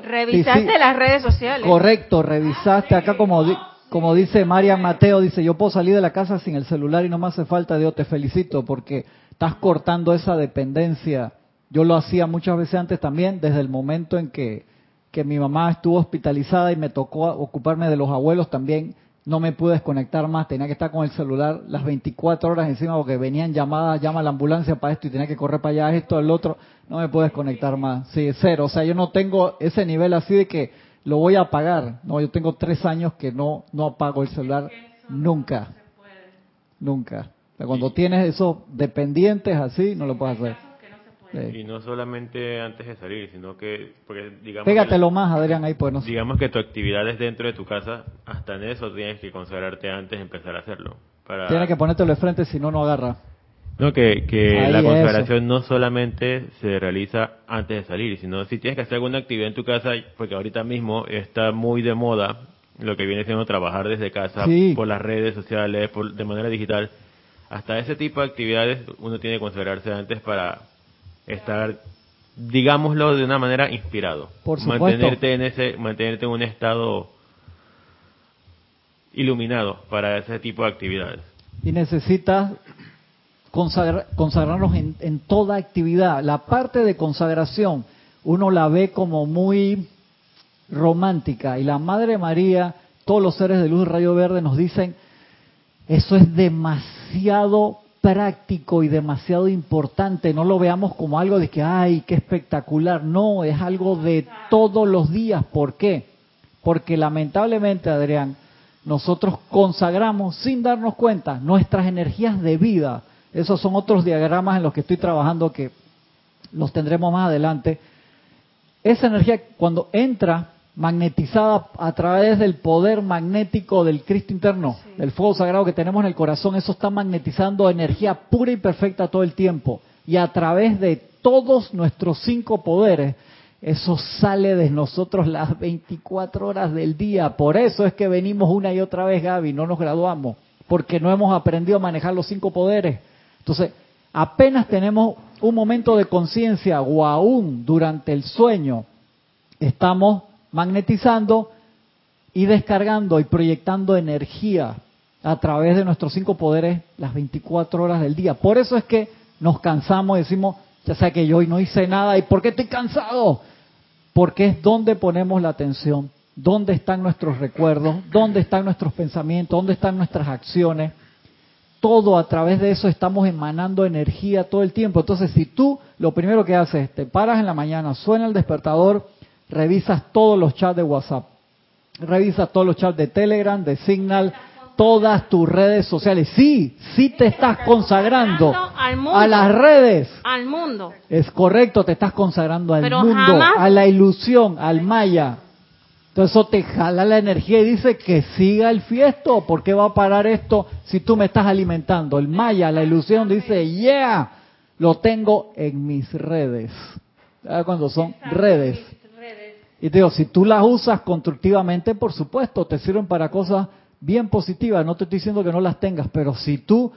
Revisaste las redes sociales. Correcto, revisaste. Acá como, como dice María Mateo, dice, yo puedo salir de la casa sin el celular y no me hace falta, Dios, te felicito porque estás cortando esa dependencia yo lo hacía muchas veces antes también, desde el momento en que, que mi mamá estuvo hospitalizada y me tocó ocuparme de los abuelos también. No me pude desconectar más, tenía que estar con el celular las 24 horas encima porque venían llamadas, llama a la ambulancia para esto y tenía que correr para allá, esto, el otro. No me pude desconectar más. Sí, cero. O sea, yo no tengo ese nivel así de que lo voy a apagar. No, yo tengo tres años que no, no apago el celular nunca. Nunca. Cuando tienes esos dependientes así, no lo puedes hacer. Y no solamente antes de salir, sino que, porque digamos... Pégatelo más, Adrián, ahí pues. Digamos que tu actividad es dentro de tu casa, hasta en eso tienes que consagrarte antes de empezar a hacerlo. Para... Tienes que ponértelo de frente, si no, no agarra. No, que, que la consagración no solamente se realiza antes de salir, sino si tienes que hacer alguna actividad en tu casa, porque ahorita mismo está muy de moda lo que viene siendo trabajar desde casa por las redes sociales, por, de manera digital. Hasta ese tipo de actividades uno tiene que consagrarse antes para estar, digámoslo de una manera, inspirado. Por Mantenerte en, ese, mantenerte en un estado iluminado para ese tipo de actividades. Y necesitas consagrarnos en, en toda actividad. La parte de consagración uno la ve como muy romántica y la Madre María, todos los seres de luz rayo verde nos dicen, eso es demasiado práctico y demasiado importante. No lo veamos como algo de que, ay, qué espectacular. No, es algo de todos los días. ¿Por qué? Porque lamentablemente, Adrián, nosotros consagramos sin darnos cuenta nuestras energías de vida. Esos son otros diagramas en los que estoy trabajando que los tendremos más adelante. Esa energía cuando entra magnetizada a través del poder magnético del Cristo interno, del fuego sagrado que tenemos en el corazón, eso está magnetizando energía pura y perfecta todo el tiempo. Y a través de todos nuestros cinco poderes, eso sale de nosotros las 24 horas del día. Por eso es que venimos una y otra vez, Gaby, no nos graduamos, porque no hemos aprendido a manejar los cinco poderes. Entonces, apenas tenemos un momento de conciencia o aún durante el sueño, estamos magnetizando y descargando y proyectando energía a través de nuestros cinco poderes las 24 horas del día. Por eso es que nos cansamos decimos, ya sea que yo hoy no hice nada, ¿y por qué estoy cansado? Porque es donde ponemos la atención, dónde están nuestros recuerdos, dónde están nuestros pensamientos, dónde están nuestras acciones. Todo a través de eso estamos emanando energía todo el tiempo. Entonces, si tú lo primero que haces, te paras en la mañana, suena el despertador, revisas todos los chats de WhatsApp, revisas todos los chats de Telegram, de Signal, todas tus redes sociales. Sí, sí te estás consagrando a las redes. Al mundo. Es correcto, te estás consagrando al mundo, a la ilusión, al maya. Entonces eso te jala la energía y dice que siga el fiesto. ¿Por qué va a parar esto si tú me estás alimentando? El maya, la ilusión dice, yeah, lo tengo en mis redes. ¿Sabes cuando son redes? Y te digo, si tú las usas constructivamente, por supuesto, te sirven para cosas bien positivas, no te estoy diciendo que no las tengas, pero si tú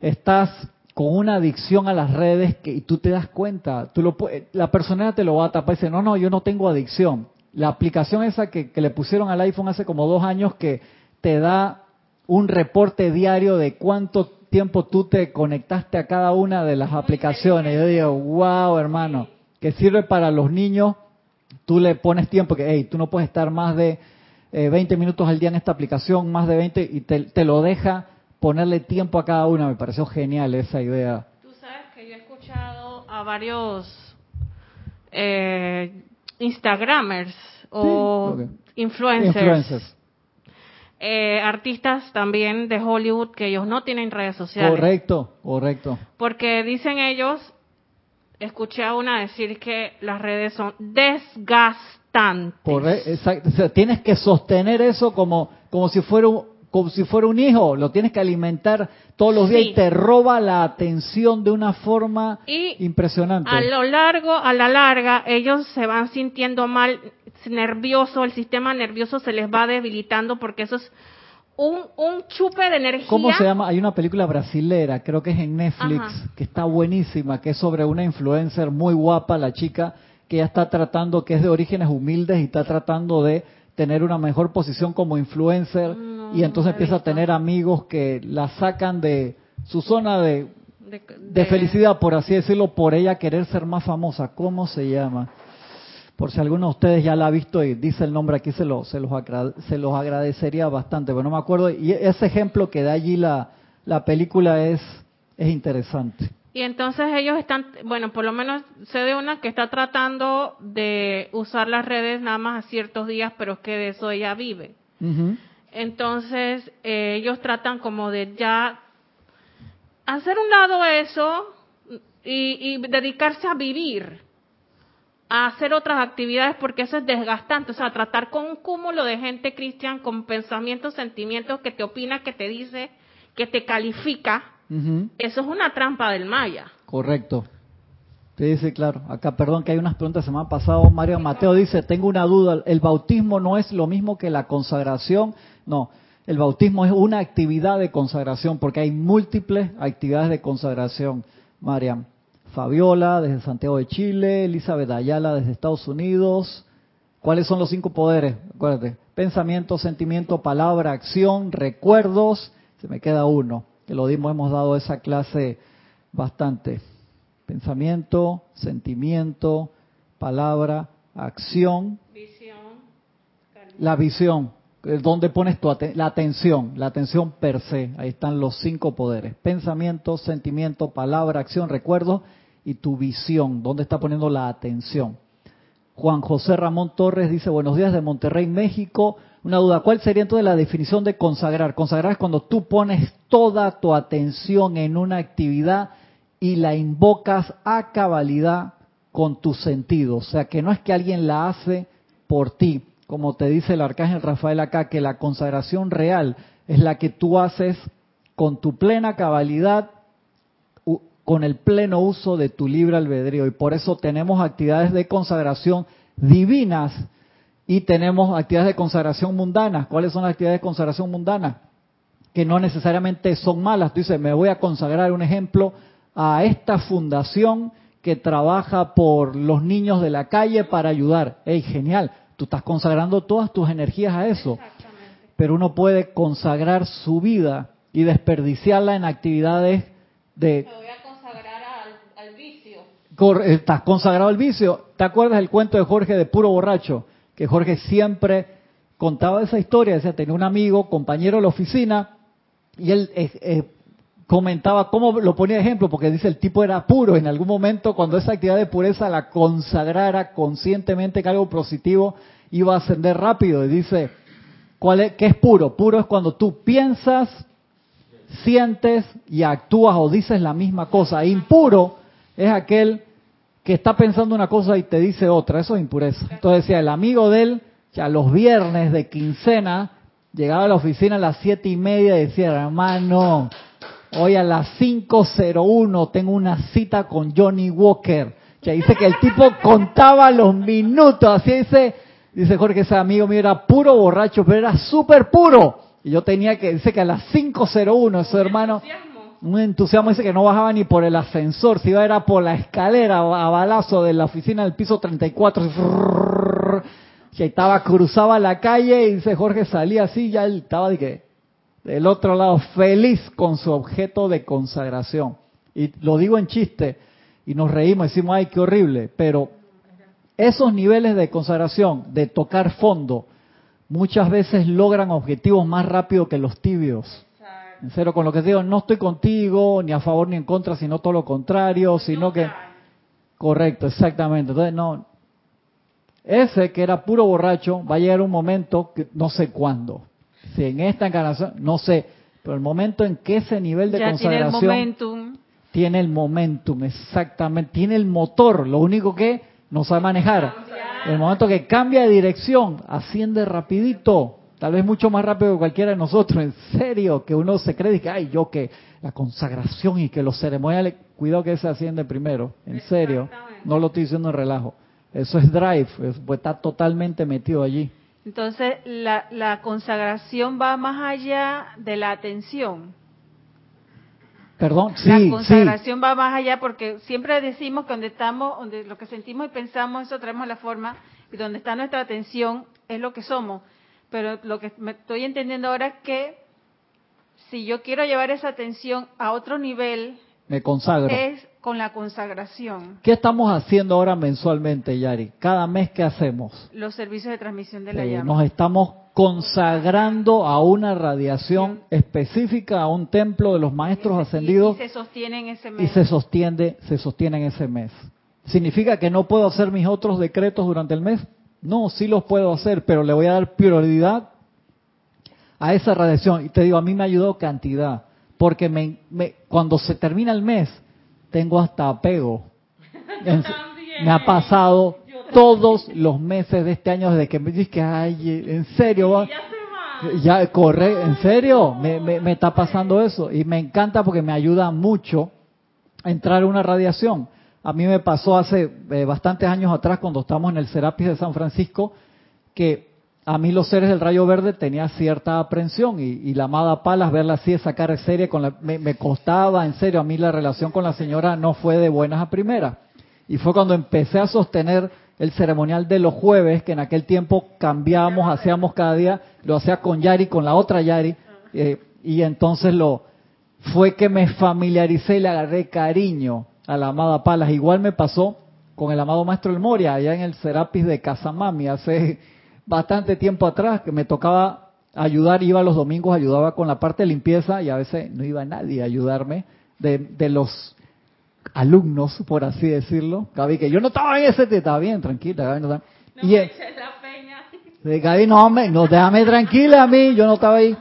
estás con una adicción a las redes que, y tú te das cuenta, tú lo, la persona te lo va a tapar y dice, no, no, yo no tengo adicción. La aplicación esa que, le pusieron al iPhone hace como dos años que te da un reporte diario de cuánto tiempo tú te conectaste a cada una de las aplicaciones. Yo digo, wow, hermano, que sirve para los niños. Tú le pones tiempo que, hey, tú no puedes estar más de 20 eh, minutos al día en esta aplicación, más de 20, y te, lo deja ponerle tiempo a cada una. Me pareció genial esa idea. Tú sabes que yo he escuchado a varios eh, Instagramers o influencers. Eh, artistas también de Hollywood que ellos no tienen redes sociales. Correcto, correcto. Porque dicen ellos, escuché a una decir que las redes son desgastantes tienes que sostener eso como, como si fuera un, como si fuera un hijo, lo tienes que alimentar todos los días y te roba la atención de una forma impresionante. A lo largo, a la larga, ellos se van sintiendo mal, nervioso, el sistema nervioso se les va debilitando porque eso es un, un chupe de energía. ¿Cómo se llama? Hay una película brasilera, creo que es en Netflix, que está buenísima, que es sobre una influencer muy guapa, la chica, que ella está tratando, que es de orígenes humildes y está tratando de tener una mejor posición como influencer y entonces empieza a tener amigos que la sacan de su zona de, de, felicidad, por así decirlo, por ella querer ser más famosa. ¿Cómo se llama? Por si alguno de ustedes ya la ha visto y dice el nombre aquí, se, lo, se, los, se los agradecería bastante, pero no me acuerdo. Y ese ejemplo que da allí la, la película es, es interesante. Y entonces ellos están, bueno, por lo menos sé de una que está tratando de usar las redes nada más a ciertos días, pero es que de eso ella vive. Entonces eh, ellos tratan como de ya hacer un lado eso y, dedicarse a vivir, a hacer otras actividades porque eso es desgastante, o sea, tratar con un cúmulo de gente cristiana con pensamientos, sentimientos que te opina, que te dice, que te califica eso es una trampa del maya. Correcto. Te dice, claro, acá, perdón que hay unas preguntas, se me han pasado. Mario Mateo dice, tengo una duda, ¿el bautismo no es lo mismo que la consagración? No, el bautismo es una actividad de consagración, porque hay múltiples actividades de consagración. Mariam, Fabiola desde Santiago de Chile, Elizabeth Ayala desde Estados Unidos. ¿Cuáles son los cinco poderes? Acuérdate, pensamiento, sentimiento, palabra, acción, recuerdos. Se me queda uno que lo dimos, hemos dado esa clase bastante. Pensamiento, sentimiento, palabra, acción. Visión. La visión, donde pones tu la atención, la atención per se. Ahí están los cinco poderes. Pensamiento, sentimiento, palabra, acción, recuerdo y tu visión, ¿dónde está poniendo la atención? Juan José Ramón Torres dice, buenos días de Monterrey, México. Una duda, ¿cuál sería entonces la definición de consagrar? Consagrar es cuando tú pones toda tu atención en una actividad y la invocas a cabalidad con tus sentidos. O sea, que no es que alguien la hace por ti, como te dice el arcángel Rafael acá, que la consagración real es la que tú haces con tu plena cabalidad, con el pleno uso de tu libre albedrío. Y por eso tenemos actividades de consagración divinas y tenemos actividades de consagración mundana. ¿Cuáles son las actividades de consagración mundana? Que no necesariamente son malas. Tú dices, me voy a consagrar un ejemplo a esta fundación que trabaja por los niños de la calle para ayudar. ¡Ey, genial! tú estás consagrando todas tus energías a eso. Pero uno puede consagrar su vida y desperdiciarla en actividades de... Me voy a consagrar al, vicio. Estás consagrado al vicio. ¿Te acuerdas el cuento de Jorge de puro borracho? Que Jorge siempre contaba esa historia. Decía, tenía un amigo, compañero de la oficina, y él eh, eh, comentaba cómo lo ponía de ejemplo, porque dice el tipo era puro. En algún momento, cuando esa actividad de pureza la consagrara conscientemente que algo positivo iba a ascender rápido. Y dice, ¿cuál es, ¿qué es puro? Puro es cuando tú piensas, sientes y actúas o dices la misma cosa. Impuro es aquel que está pensando una cosa y te dice otra. Eso es impureza. Entonces decía, el amigo de él, ya los viernes de quincena, llegaba a la oficina a las siete y media y decía, hermano, hoy a las 5.01 tengo una cita con Johnny Walker. Que dice que el tipo contaba los minutos, así dice, dice Jorge, ese amigo mío era puro borracho, pero era súper puro. Y yo tenía que, dice que a las 5.01, su hermano, un entusiasmo, dice que no bajaba ni por el ascensor, se iba era por la escalera a balazo de la oficina del piso 34 que estaba, cruzaba la calle y dice Jorge salía así, ya él estaba de que, del otro lado, feliz con su objeto de consagración. Y lo digo en chiste, y nos reímos, decimos, ay, qué horrible, pero esos niveles de consagración, de tocar fondo, muchas veces logran objetivos más rápido que los tibios. Con lo que digo, no estoy contigo, ni a favor ni en contra, sino todo lo contrario, sino que... Correcto, exactamente. Entonces, no, ese que era puro borracho va a llegar un momento que no sé cuándo. Si en esta encarnación, no sé, pero el momento en que ese nivel de consagración tiene el momentum, tiene el momentum, exactamente, tiene el motor, lo único que no sabe manejar. El momento que cambia de dirección, asciende rapidito, tal vez mucho más rápido que cualquiera de nosotros, en serio, que uno se cree que, ay, yo que la consagración y que los ceremoniales, cuidado que se asciende primero, en serio, no lo estoy diciendo en relajo. Eso es drive, pues está totalmente metido allí. Entonces, la, la consagración va más allá de la atención. Perdón, sí, La consagración va más allá porque siempre decimos que donde estamos, donde lo que sentimos y pensamos, eso traemos la forma, y donde está nuestra atención es lo que somos. Pero lo que me estoy entendiendo ahora es que si yo quiero llevar esa atención a otro nivel, me consagro. Es con la consagración. ¿Qué estamos haciendo ahora mensualmente, Yari? Cada mes que hacemos. Los servicios de transmisión de la llama. Nos estamos consagrando a una radiación específica, a un templo de los maestros ascendidos. Y, se sostiene en ese mes. Y se sostiene, se sostiene en ese mes. ¿Significa que no puedo hacer mis otros decretos durante el mes? No, sí los puedo hacer, pero le voy a dar prioridad a esa radiación. Y te digo, a mí me ayudó cantidad porque me, cuando se termina el mes tengo hasta apego. me ha pasado todos los meses de este año desde que me que, ay, en serio, ya corre, en serio, me, me, está pasando eso. Y me encanta porque me ayuda mucho a entrar en una radiación. A mí me pasó hace eh, bastantes años atrás cuando estábamos en el Serapis de San Francisco que a mí los seres del rayo verde tenía cierta aprensión y, la amada Palas verla así de sacar serie con la, me, costaba en serio a mí la relación con la señora no fue de buenas a primeras. Y fue cuando empecé a sostener el ceremonial de los jueves que en aquel tiempo cambiábamos hacíamos cada día lo hacía con Yari con la otra Yari eh, y entonces lo fue que me familiaricé y le agarré cariño a la amada Palas igual me pasó con el amado maestro El Moria allá en el Serapis de Casamami hace bastante tiempo atrás que me tocaba ayudar, iba los domingos, ayudaba con la parte de limpieza y a veces no iba nadie a ayudarme de, de los alumnos, por así decirlo. Gaby, que yo no estaba en ese, estaba bien, tranquila. Gaby, no, y, me la Gaby, no, no, déjame tranquila a mí, yo no estaba ahí.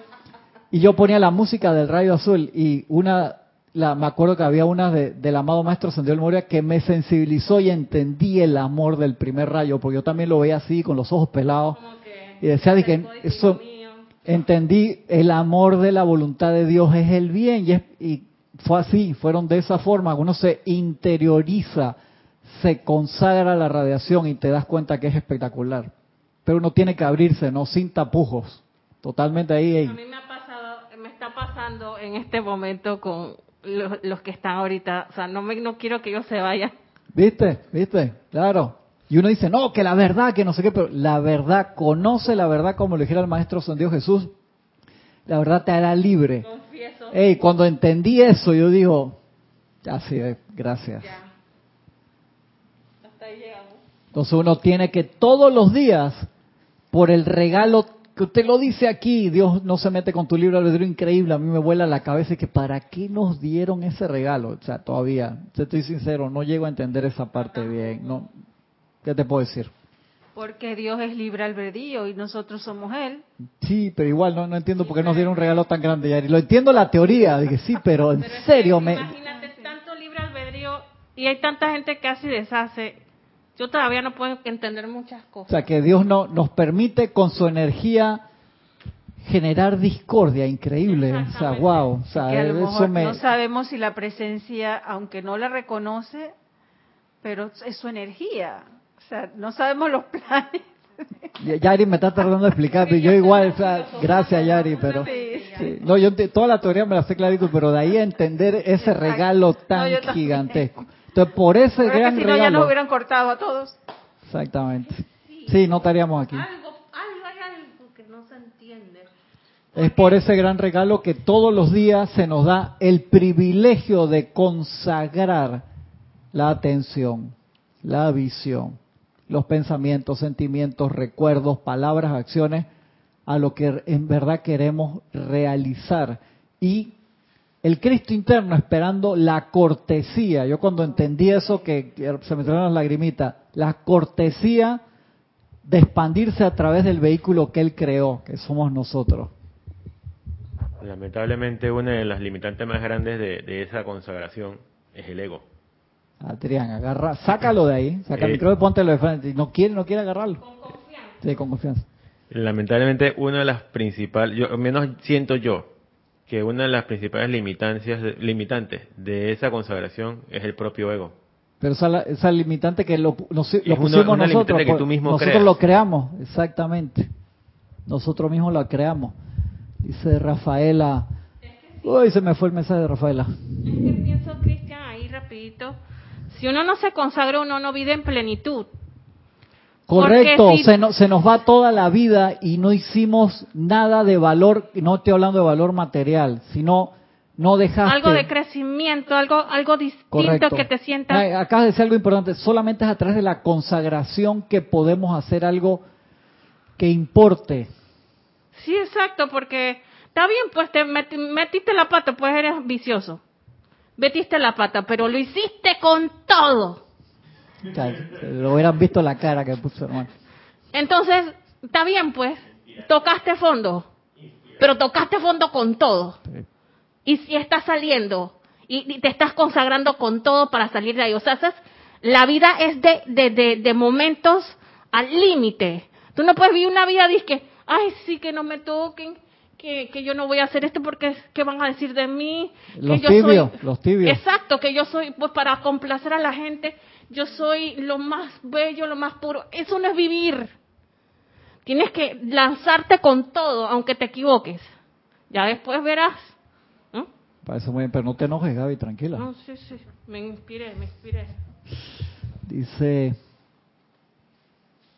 Y yo ponía la música del rayo azul y una me acuerdo que había una de, del amado maestro Santiago Moria que me sensibilizó y entendí el amor del primer rayo, porque yo también lo veía así, con los ojos pelados. Y decía, que eso, entendí el amor de la voluntad de Dios es el bien. Y, y fue así, fueron de esa forma. Uno se interioriza, se consagra la radiación y te das cuenta que es espectacular. Pero uno tiene que abrirse, ¿no? Sin tapujos. Totalmente ahí. ahí. A mí me ha pasado, me está pasando en este momento con los, que están ahorita. O sea, no, me, no quiero que ellos se vayan. ¿Viste? ¿Viste? Claro. Y uno dice, no, que la verdad, que no sé qué, pero la verdad, conoce la verdad como lo dijera el Maestro San Dios Jesús, la verdad te hará libre. Confieso. Ey, cuando entendí eso, yo digo, así es, gracias. Ya. Hasta ahí llegamos. Entonces uno tiene que todos los días, por el regalo que usted lo dice aquí, Dios no se mete con tu libro albedrío increíble, a mí me vuela la cabeza que para qué nos dieron ese regalo, o sea, todavía, te estoy sincero, no llego a entender esa parte bien, no, ¿qué te puedo decir? Porque Dios es libre albedrío y nosotros somos Él. Sí, pero igual no, no entiendo por qué nos dieron un regalo tan grande, Yari. Lo entiendo la teoría, dije sí, pero en serio me... Imagínate tanto libre albedrío y hay tanta gente que así deshace yo todavía no puedo entender muchas cosas. O sea, que Dios no, nos permite con su energía generar discordia, increíble. O sea, wow. O sea, eso me... no sabemos si la presencia, aunque no la reconoce, pero es su energía. O sea, no sabemos los planes. Yari me está tardando de explicar, pero yo igual, o sea, gracias Yari, pero no, yo toda la teoría me la sé clarito, pero de ahí a entender ese regalo tan gigantesco. Entonces, por ese gran que si no, ya nos hubieran cortado a todos. Exactamente. Sí, no estaríamos aquí. Algo, algo hay algo que no se entiende. Es por ese gran regalo que todos los días se nos da el privilegio de consagrar la atención, la visión, los pensamientos, sentimientos, recuerdos, palabras, acciones a lo que en verdad queremos realizar y el Cristo interno esperando la cortesía. Yo cuando entendí eso, que se me trajeron las lagrimitas, la cortesía de expandirse a través del vehículo que Él creó, que somos nosotros. Lamentablemente una de las limitantes más grandes de, esa consagración es el ego. Adrián, agarra, sácalo de ahí, saca el eh, micrófono y póntelo de frente. No quiere, no quiere agarrarlo. Con confianza. Sí, con confianza. Lamentablemente una de las principales, yo menos siento yo, que una de las principales limitancias, limitantes de esa consagración es el propio ego. Pero esa, esa limitante que lo, pusimos nosotros, que tú mismo nosotros lo creamos, exactamente. Nosotros mismos la creamos. Dice Rafaela. Uy, se me fue el mensaje de Rafaela. Es que pienso, Cristian, ahí rapidito. Si uno no se consagra, uno no vive en plenitud. Correcto, se, se, nos va toda la vida y no hicimos nada de valor, no estoy hablando de valor material, sino no dejaste... Algo de crecimiento, algo, algo distinto que te sientas... Acabas de decir algo importante, solamente es a través de la consagración que podemos hacer algo que importe. Sí, exacto, porque está bien, pues te metiste la pata, pues eres vicioso. Metiste la pata, pero lo hiciste con todo lo hubieran visto la cara que puso hermano. Entonces, está bien pues, tocaste fondo, pero tocaste fondo con todo. Y si estás saliendo y, te estás consagrando con todo para salir de ahí. O sea, la vida es de, de, de, momentos al límite. Tú no puedes vivir una vida que, ay, sí, que no me toquen, que, que, yo no voy a hacer esto porque ¿qué van a decir de mí? Los que yo tibios, los tibios. Exacto, que yo soy, pues para complacer a la gente, yo soy lo más bello, lo más puro. Eso no es vivir. Tienes que lanzarte con todo, aunque te equivoques. Ya después verás. Parece muy bien, pero no te enojes, Gaby, tranquila. No, sí, sí, me inspiré, me inspiré. Dice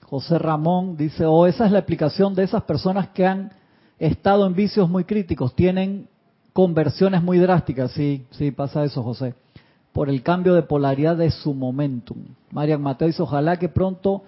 José Ramón, dice, oh, esa es la explicación de esas personas que han estado en vicios muy críticos, tienen conversiones muy drásticas. Sí, sí, pasa eso, José por el cambio de polaridad de su momentum. Marian Mateo dice, ojalá que pronto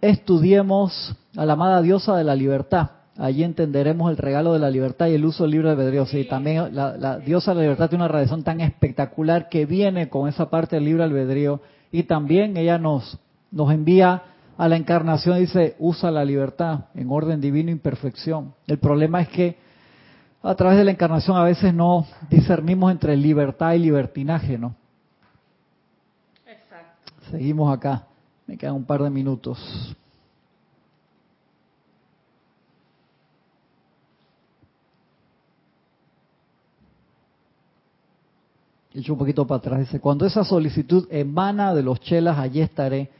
estudiemos a la amada diosa de la libertad. Allí entenderemos el regalo de la libertad y el uso del libro de albedrío. Sí, también la, diosa de la libertad tiene una radiación tan espectacular que viene con esa parte del libro albedrío y también ella nos, nos envía a la encarnación y dice, usa la libertad en orden divino y perfección. El problema es que a través de la encarnación a veces no discernimos entre libertad y libertinaje, ¿no? Seguimos acá. Me quedan un par de minutos. Echo un poquito para atrás. Dice, cuando esa solicitud emana de los chelas, allí estaré.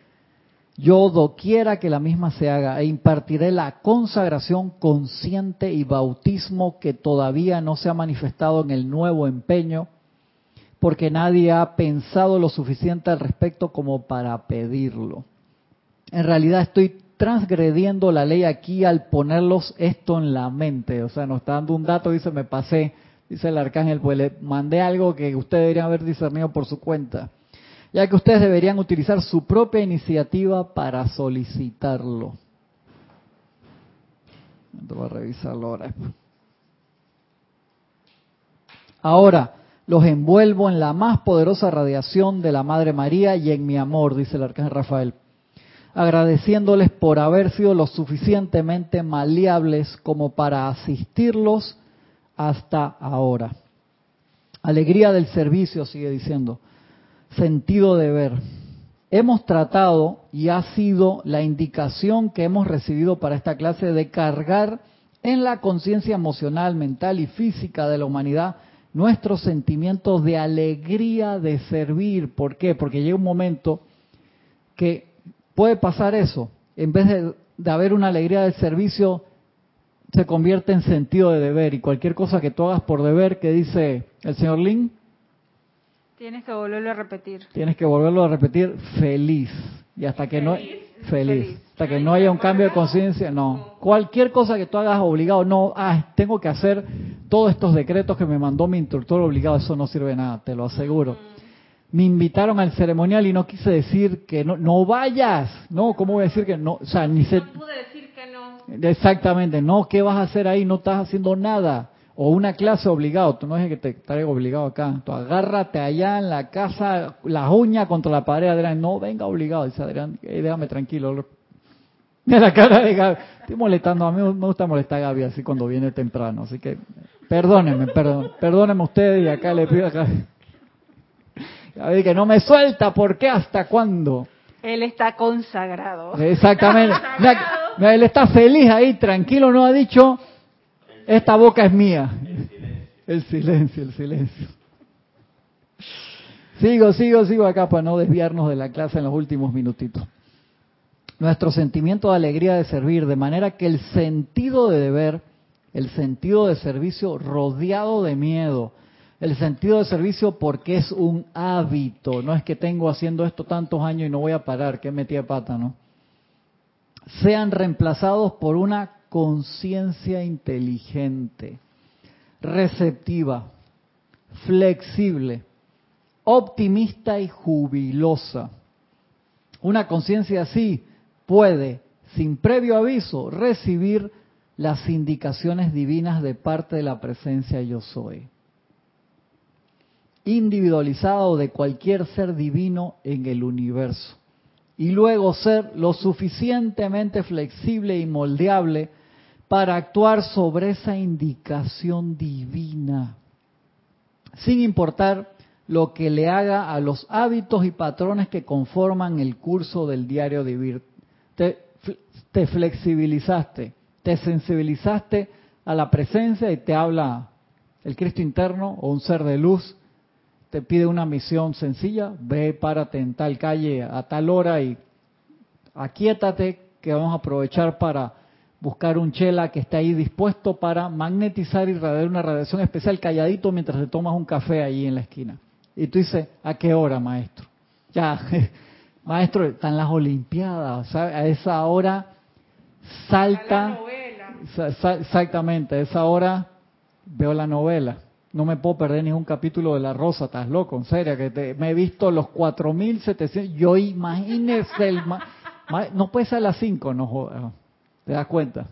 Yo doquiera que la misma se haga e impartiré la consagración consciente y bautismo que todavía no se ha manifestado en el nuevo empeño porque nadie ha pensado lo suficiente al respecto como para pedirlo. en realidad estoy transgrediendo la ley aquí al ponerlos esto en la mente. O sea, nos está dando un dato, dice, me pasé, dice el arcángel, pues le mandé algo que ustedes deberían haber discernido por su cuenta. Ya que ustedes deberían utilizar su propia iniciativa para solicitarlo. Voy a revisarlo ahora. Ahora, los envuelvo en la más poderosa radiación de la Madre María y en mi amor, dice el arcángel Rafael agradeciéndoles por haber sido lo suficientemente maleables como para asistirlos hasta ahora. Alegría del servicio, sigue diciendo. Sentido de ver. Hemos tratado y ha sido la indicación que hemos recibido para esta clase de cargar en la conciencia emocional, mental y física de la humanidad nuestros sentimientos de alegría de servir. ¿Por qué? Porque llega un momento que puede pasar eso. En vez de, haber una alegría del servicio, se convierte en sentido de deber. Y cualquier cosa que tú hagas por deber, que dice el señor Lin, tienes que volverlo a repetir. Tienes que volverlo a repetir feliz. Y hasta que no feliz, hasta que no haya un cambio de conciencia, no. Cualquier cosa que tú hagas obligado, no, ah, tengo que hacer todos estos decretos que me mandó mi instructor obligado, eso no sirve de nada, te lo aseguro me invitaron al ceremonial y no quise decir que no, no vayas. No, ¿cómo voy a decir que no? O sea, ni se... No pude decir que no. Exactamente, no, ¿qué vas a hacer ahí? No estás haciendo nada. O una clase obligado, tú no es que te traigo obligado acá. Tú agárrate allá en la casa, las uñas contra la pared, Adrián. No, venga obligado, dice Adrián, déjame tranquilo. Mira la cara de Gaby. Estoy molestando, a mí me gusta molestar a Gaby así cuando viene temprano. Así que perdónenme, perdón, perdónenme ustedes y acá le pido acá que no me suelta, ¿por qué? ¿Hasta cuándo? Él está consagrado. Exactamente. él está feliz ahí, tranquilo, no ha dicho, esta boca es mía. El silencio, el silencio. Sigo, sigo, sigo acá para no desviarnos de la clase en los últimos minutitos. Nuestro sentimiento de alegría de servir, de manera que el sentido de deber, el sentido de servicio rodeado de miedo, el sentido de servicio porque es un hábito, no es que tengo haciendo esto tantos años y no voy a parar, que metí a pata, ¿no? Sean reemplazados por una conciencia inteligente, receptiva, flexible, optimista y jubilosa. Una conciencia así puede, sin previo aviso, recibir las indicaciones divinas de parte de la presencia yo soy individualizado de cualquier ser divino en el universo. Y luego ser lo suficientemente flexible y moldeable para actuar sobre esa indicación divina, sin importar lo que le haga a los hábitos y patrones que conforman el curso del diario vivir. Te, te flexibilizaste, te sensibilizaste a la presencia y te habla el Cristo interno o un ser de luz te pide una misión sencilla, ve, párate en tal calle a tal hora y aquíétate que vamos a aprovechar para buscar un chela que esté ahí dispuesto para magnetizar y radiar una radiación especial calladito mientras te tomas un café ahí en la esquina. Y tú dices, ¿a qué hora, maestro? Ya, maestro, están las Olimpiadas, a esa hora salta, exactamente, a esa hora veo la novela no me puedo perder ningún capítulo de La Rosa, estás loco, en serio, que me he visto los 4700, yo imagínese el... no puede ser a las 5, no ¿te das cuenta?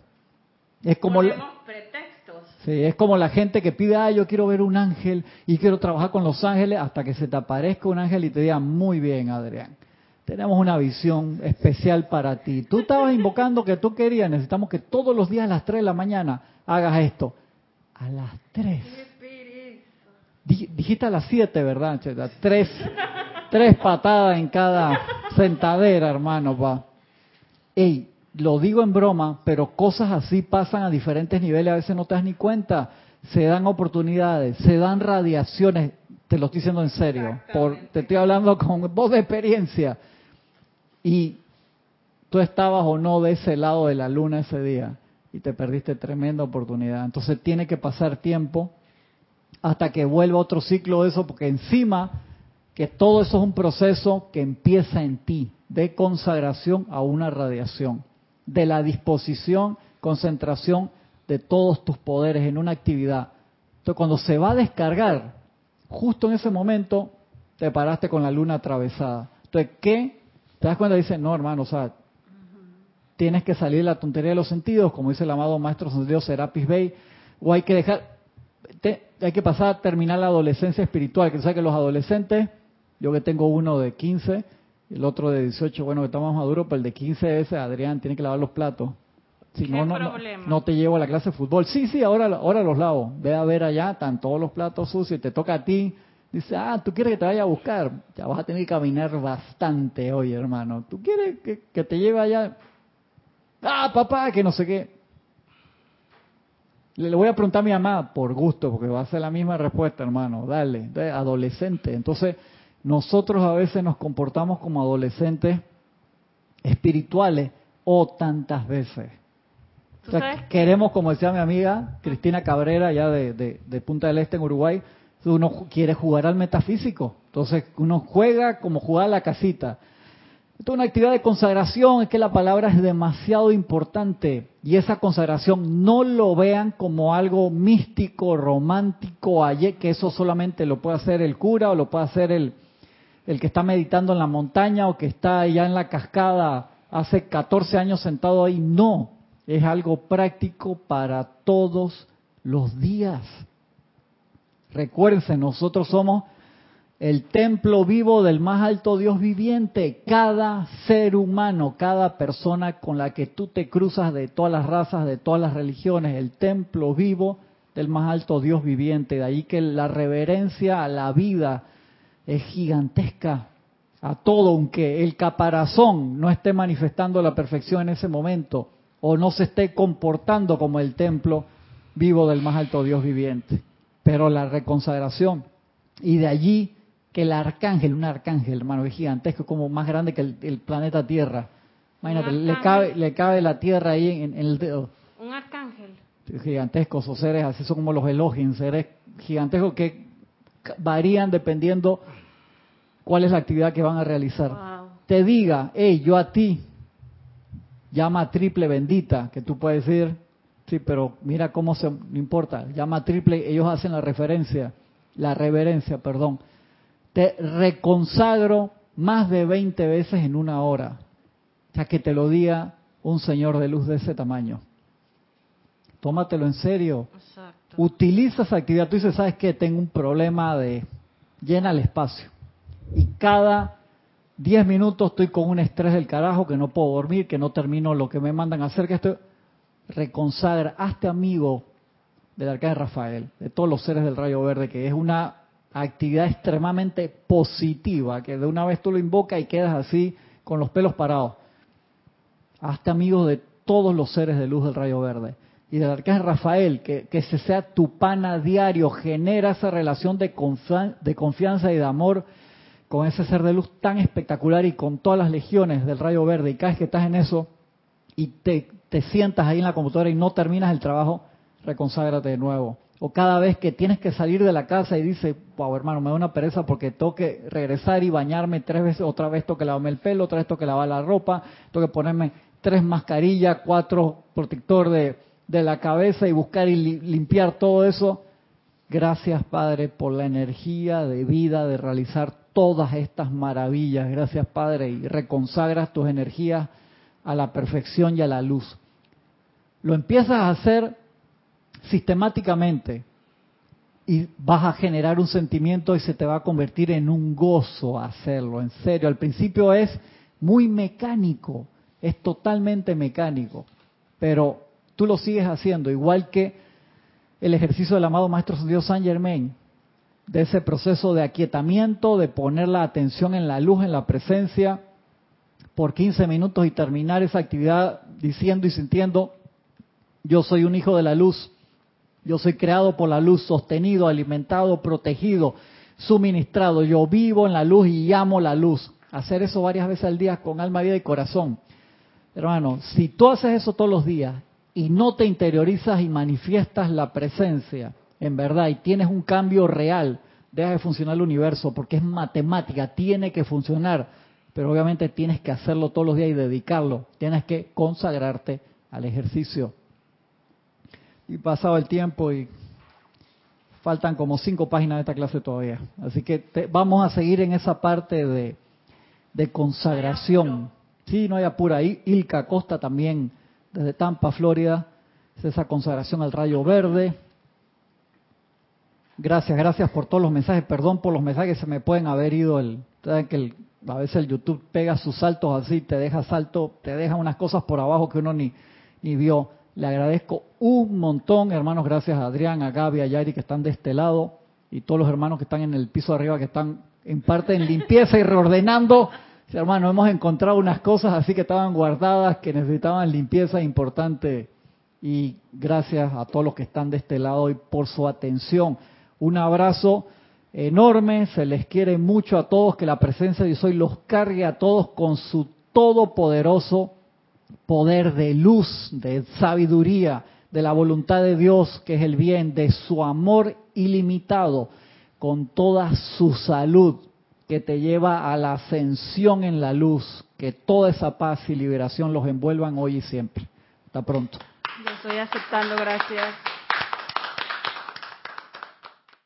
Es como... Sí, es como la gente que pide, ah, yo quiero ver un ángel y quiero trabajar con los ángeles hasta que se te aparezca un ángel y te diga, muy bien, Adrián, tenemos una visión especial para ti. Tú estabas invocando que tú querías, necesitamos que todos los días a las 3 de la mañana hagas esto. A las 3 dijiste a las siete, ¿verdad? Tres, tres patadas en cada sentadera, hermano, pa. Ey, lo digo en broma, pero cosas así pasan a diferentes niveles, a veces no te das ni cuenta. Se dan oportunidades, se dan radiaciones, te lo estoy diciendo en serio, por, te estoy hablando con voz de experiencia. Y tú estabas o no de ese lado de la luna ese día y te perdiste tremenda oportunidad. Entonces tiene que pasar tiempo hasta que vuelva otro ciclo de eso, porque encima que todo eso es un proceso que empieza en ti, de consagración a una radiación, de la disposición, concentración de todos tus poderes en una actividad. Entonces, cuando se va a descargar, justo en ese momento, te paraste con la luna atravesada. Entonces, ¿qué? ¿Te das cuenta? Dice, no, hermano, o sea, tienes que salir de la tontería de los sentidos, como dice el amado maestro sentido Serapis Bey, o hay que dejar, hay que pasar a terminar la adolescencia espiritual, que sabes que los adolescentes, yo que tengo uno de 15, el otro de 18, bueno, que está más maduro, pero el de 15 ese, Adrián, tiene que lavar los platos. Si no, no, no, te llevo a la clase de fútbol. Sí, sí, ahora, ahora los lavo. Ve a ver allá, están todos los platos sucios, te toca a ti. Dice, ah, tú quieres que te vaya a buscar. Ya vas a tener que caminar bastante hoy, hermano. Tú quieres que, que te lleve allá. Ah, papá, que no sé qué. Le, voy a preguntar a mi mamá por gusto, porque va a ser la misma respuesta, hermano. Dale, adolescente. Entonces, nosotros a veces nos comportamos como adolescentes espirituales o tantas veces. queremos, como decía mi amiga Cristina Cabrera, ya de, de, Punta del Este en Uruguay, uno quiere jugar al metafísico. Entonces uno juega como jugar a la casita. Esto es una actividad de consagración, es que la palabra es demasiado importante y esa consagración no lo vean como algo místico, romántico, que eso solamente lo puede hacer el cura o lo puede hacer el, el que está meditando en la montaña o que está allá en la cascada hace 14 años sentado ahí. No, es algo práctico para todos los días. Recuérdense, nosotros somos el templo vivo del más alto Dios viviente. Cada ser humano, cada persona con la que tú te cruzas de todas las razas, de todas las religiones, el templo vivo del más alto Dios viviente. De ahí que la reverencia a la vida es gigantesca, a todo, aunque el caparazón no esté manifestando la perfección en ese momento o no se esté comportando como el templo vivo del más alto Dios viviente. Pero la reconsagración y de allí que el arcángel, un arcángel, hermano, es gigantesco, como más grande que el, planeta Tierra. Imagínate, le cabe, le cabe la Tierra ahí en, el dedo. Un arcángel. Gigantescos, esos seres así son como los Elohim, seres gigantescos que varían dependiendo cuál es la actividad que van a realizar. Te diga, hey, yo a ti, llama triple bendita, que tú puedes decir, sí, pero mira cómo se, no importa, llama triple, ellos hacen la referencia, la reverencia, perdón te reconsagro más de 20 veces en una hora. O sea, que te lo diga un señor de luz de ese tamaño. Tómatelo en serio. Utiliza esa actividad. Tú dices, ¿sabes qué? Tengo un problema de llena el espacio. Y cada 10 minutos estoy con un estrés del carajo, que no puedo dormir, que no termino lo que me mandan a hacer, que esto reconsagra, hazte amigo del arcángel Rafael, de todos los seres del rayo verde, que es una actividad extremadamente positiva, que de una vez tú lo invocas y quedas así con los pelos parados. Hazte amigos de todos los seres de luz del rayo verde. Y del arcángel Rafael, que, ese sea tu pana diario, genera esa relación de, de confianza y de amor con ese ser de luz tan espectacular y con todas las legiones del rayo verde. Y cada vez que estás en eso y te, te sientas ahí en la computadora y no terminas el trabajo, reconságrate de nuevo o cada vez que tienes que salir de la casa y dices, wow, hermano, me da una pereza porque tengo que regresar y bañarme tres veces, otra vez tengo que lavarme el pelo, otra vez tengo que lavar la ropa, tengo que ponerme tres mascarillas, cuatro protector de, de la cabeza y buscar y limpiar todo eso. Gracias, Padre, por la energía de vida de realizar todas estas maravillas. Gracias, Padre, y reconsagras tus energías a la perfección y a la luz. Lo empiezas a hacer sistemáticamente y vas a generar un sentimiento y se te va a convertir en un gozo hacerlo, en serio. Al principio es muy mecánico, es totalmente mecánico, pero tú lo sigues haciendo, igual que el ejercicio del amado Maestro Dios San Germain, de ese proceso de aquietamiento, de poner la atención en la luz, en la presencia, por 15 minutos y terminar esa actividad diciendo y sintiendo, yo soy un hijo de la luz, yo soy creado por la luz, sostenido, alimentado, protegido, suministrado. Yo vivo en la luz y llamo la luz. Hacer eso varias veces al día con alma, vida y corazón. Hermano, si tú haces eso todos los días y no te interiorizas y manifiestas la presencia, en verdad, y tienes un cambio real, deja de funcionar el universo porque es matemática, tiene que funcionar. pero obviamente tienes que hacerlo todos los días y dedicarlo. Tienes que consagrarte al ejercicio. Y pasado el tiempo y faltan como cinco páginas de esta clase todavía. Así que vamos a seguir en esa parte de, de consagración. Sí, no hay apura. Ilka Costa también, desde Tampa, Florida, es esa consagración al rayo verde. Gracias, gracias por todos los mensajes. Perdón por los mensajes, se me pueden haber ido. El, que a veces el YouTube pega sus saltos así, te deja salto, te deja unas cosas por abajo que uno ni, ni vio. Le agradezco un montón, hermanos. Gracias a Adrián, a Gaby, a Yari que están de este lado y todos los hermanos que están en el piso de arriba que están en parte en limpieza y reordenando. Hermano, hemos encontrado unas cosas así que estaban guardadas, que necesitaban limpieza importante. Y gracias a todos los que están de este lado y por su atención. Un abrazo enorme, se les quiere mucho a todos, que la presencia de hoy los cargue a todos con su todopoderoso poder de luz, de sabiduría, de la voluntad de Dios, que es el bien, de su amor ilimitado, con toda su salud, que te lleva a la ascensión en la luz, que toda esa paz y liberación los envuelvan hoy y siempre. Hasta pronto. Yo estoy aceptando, gracias.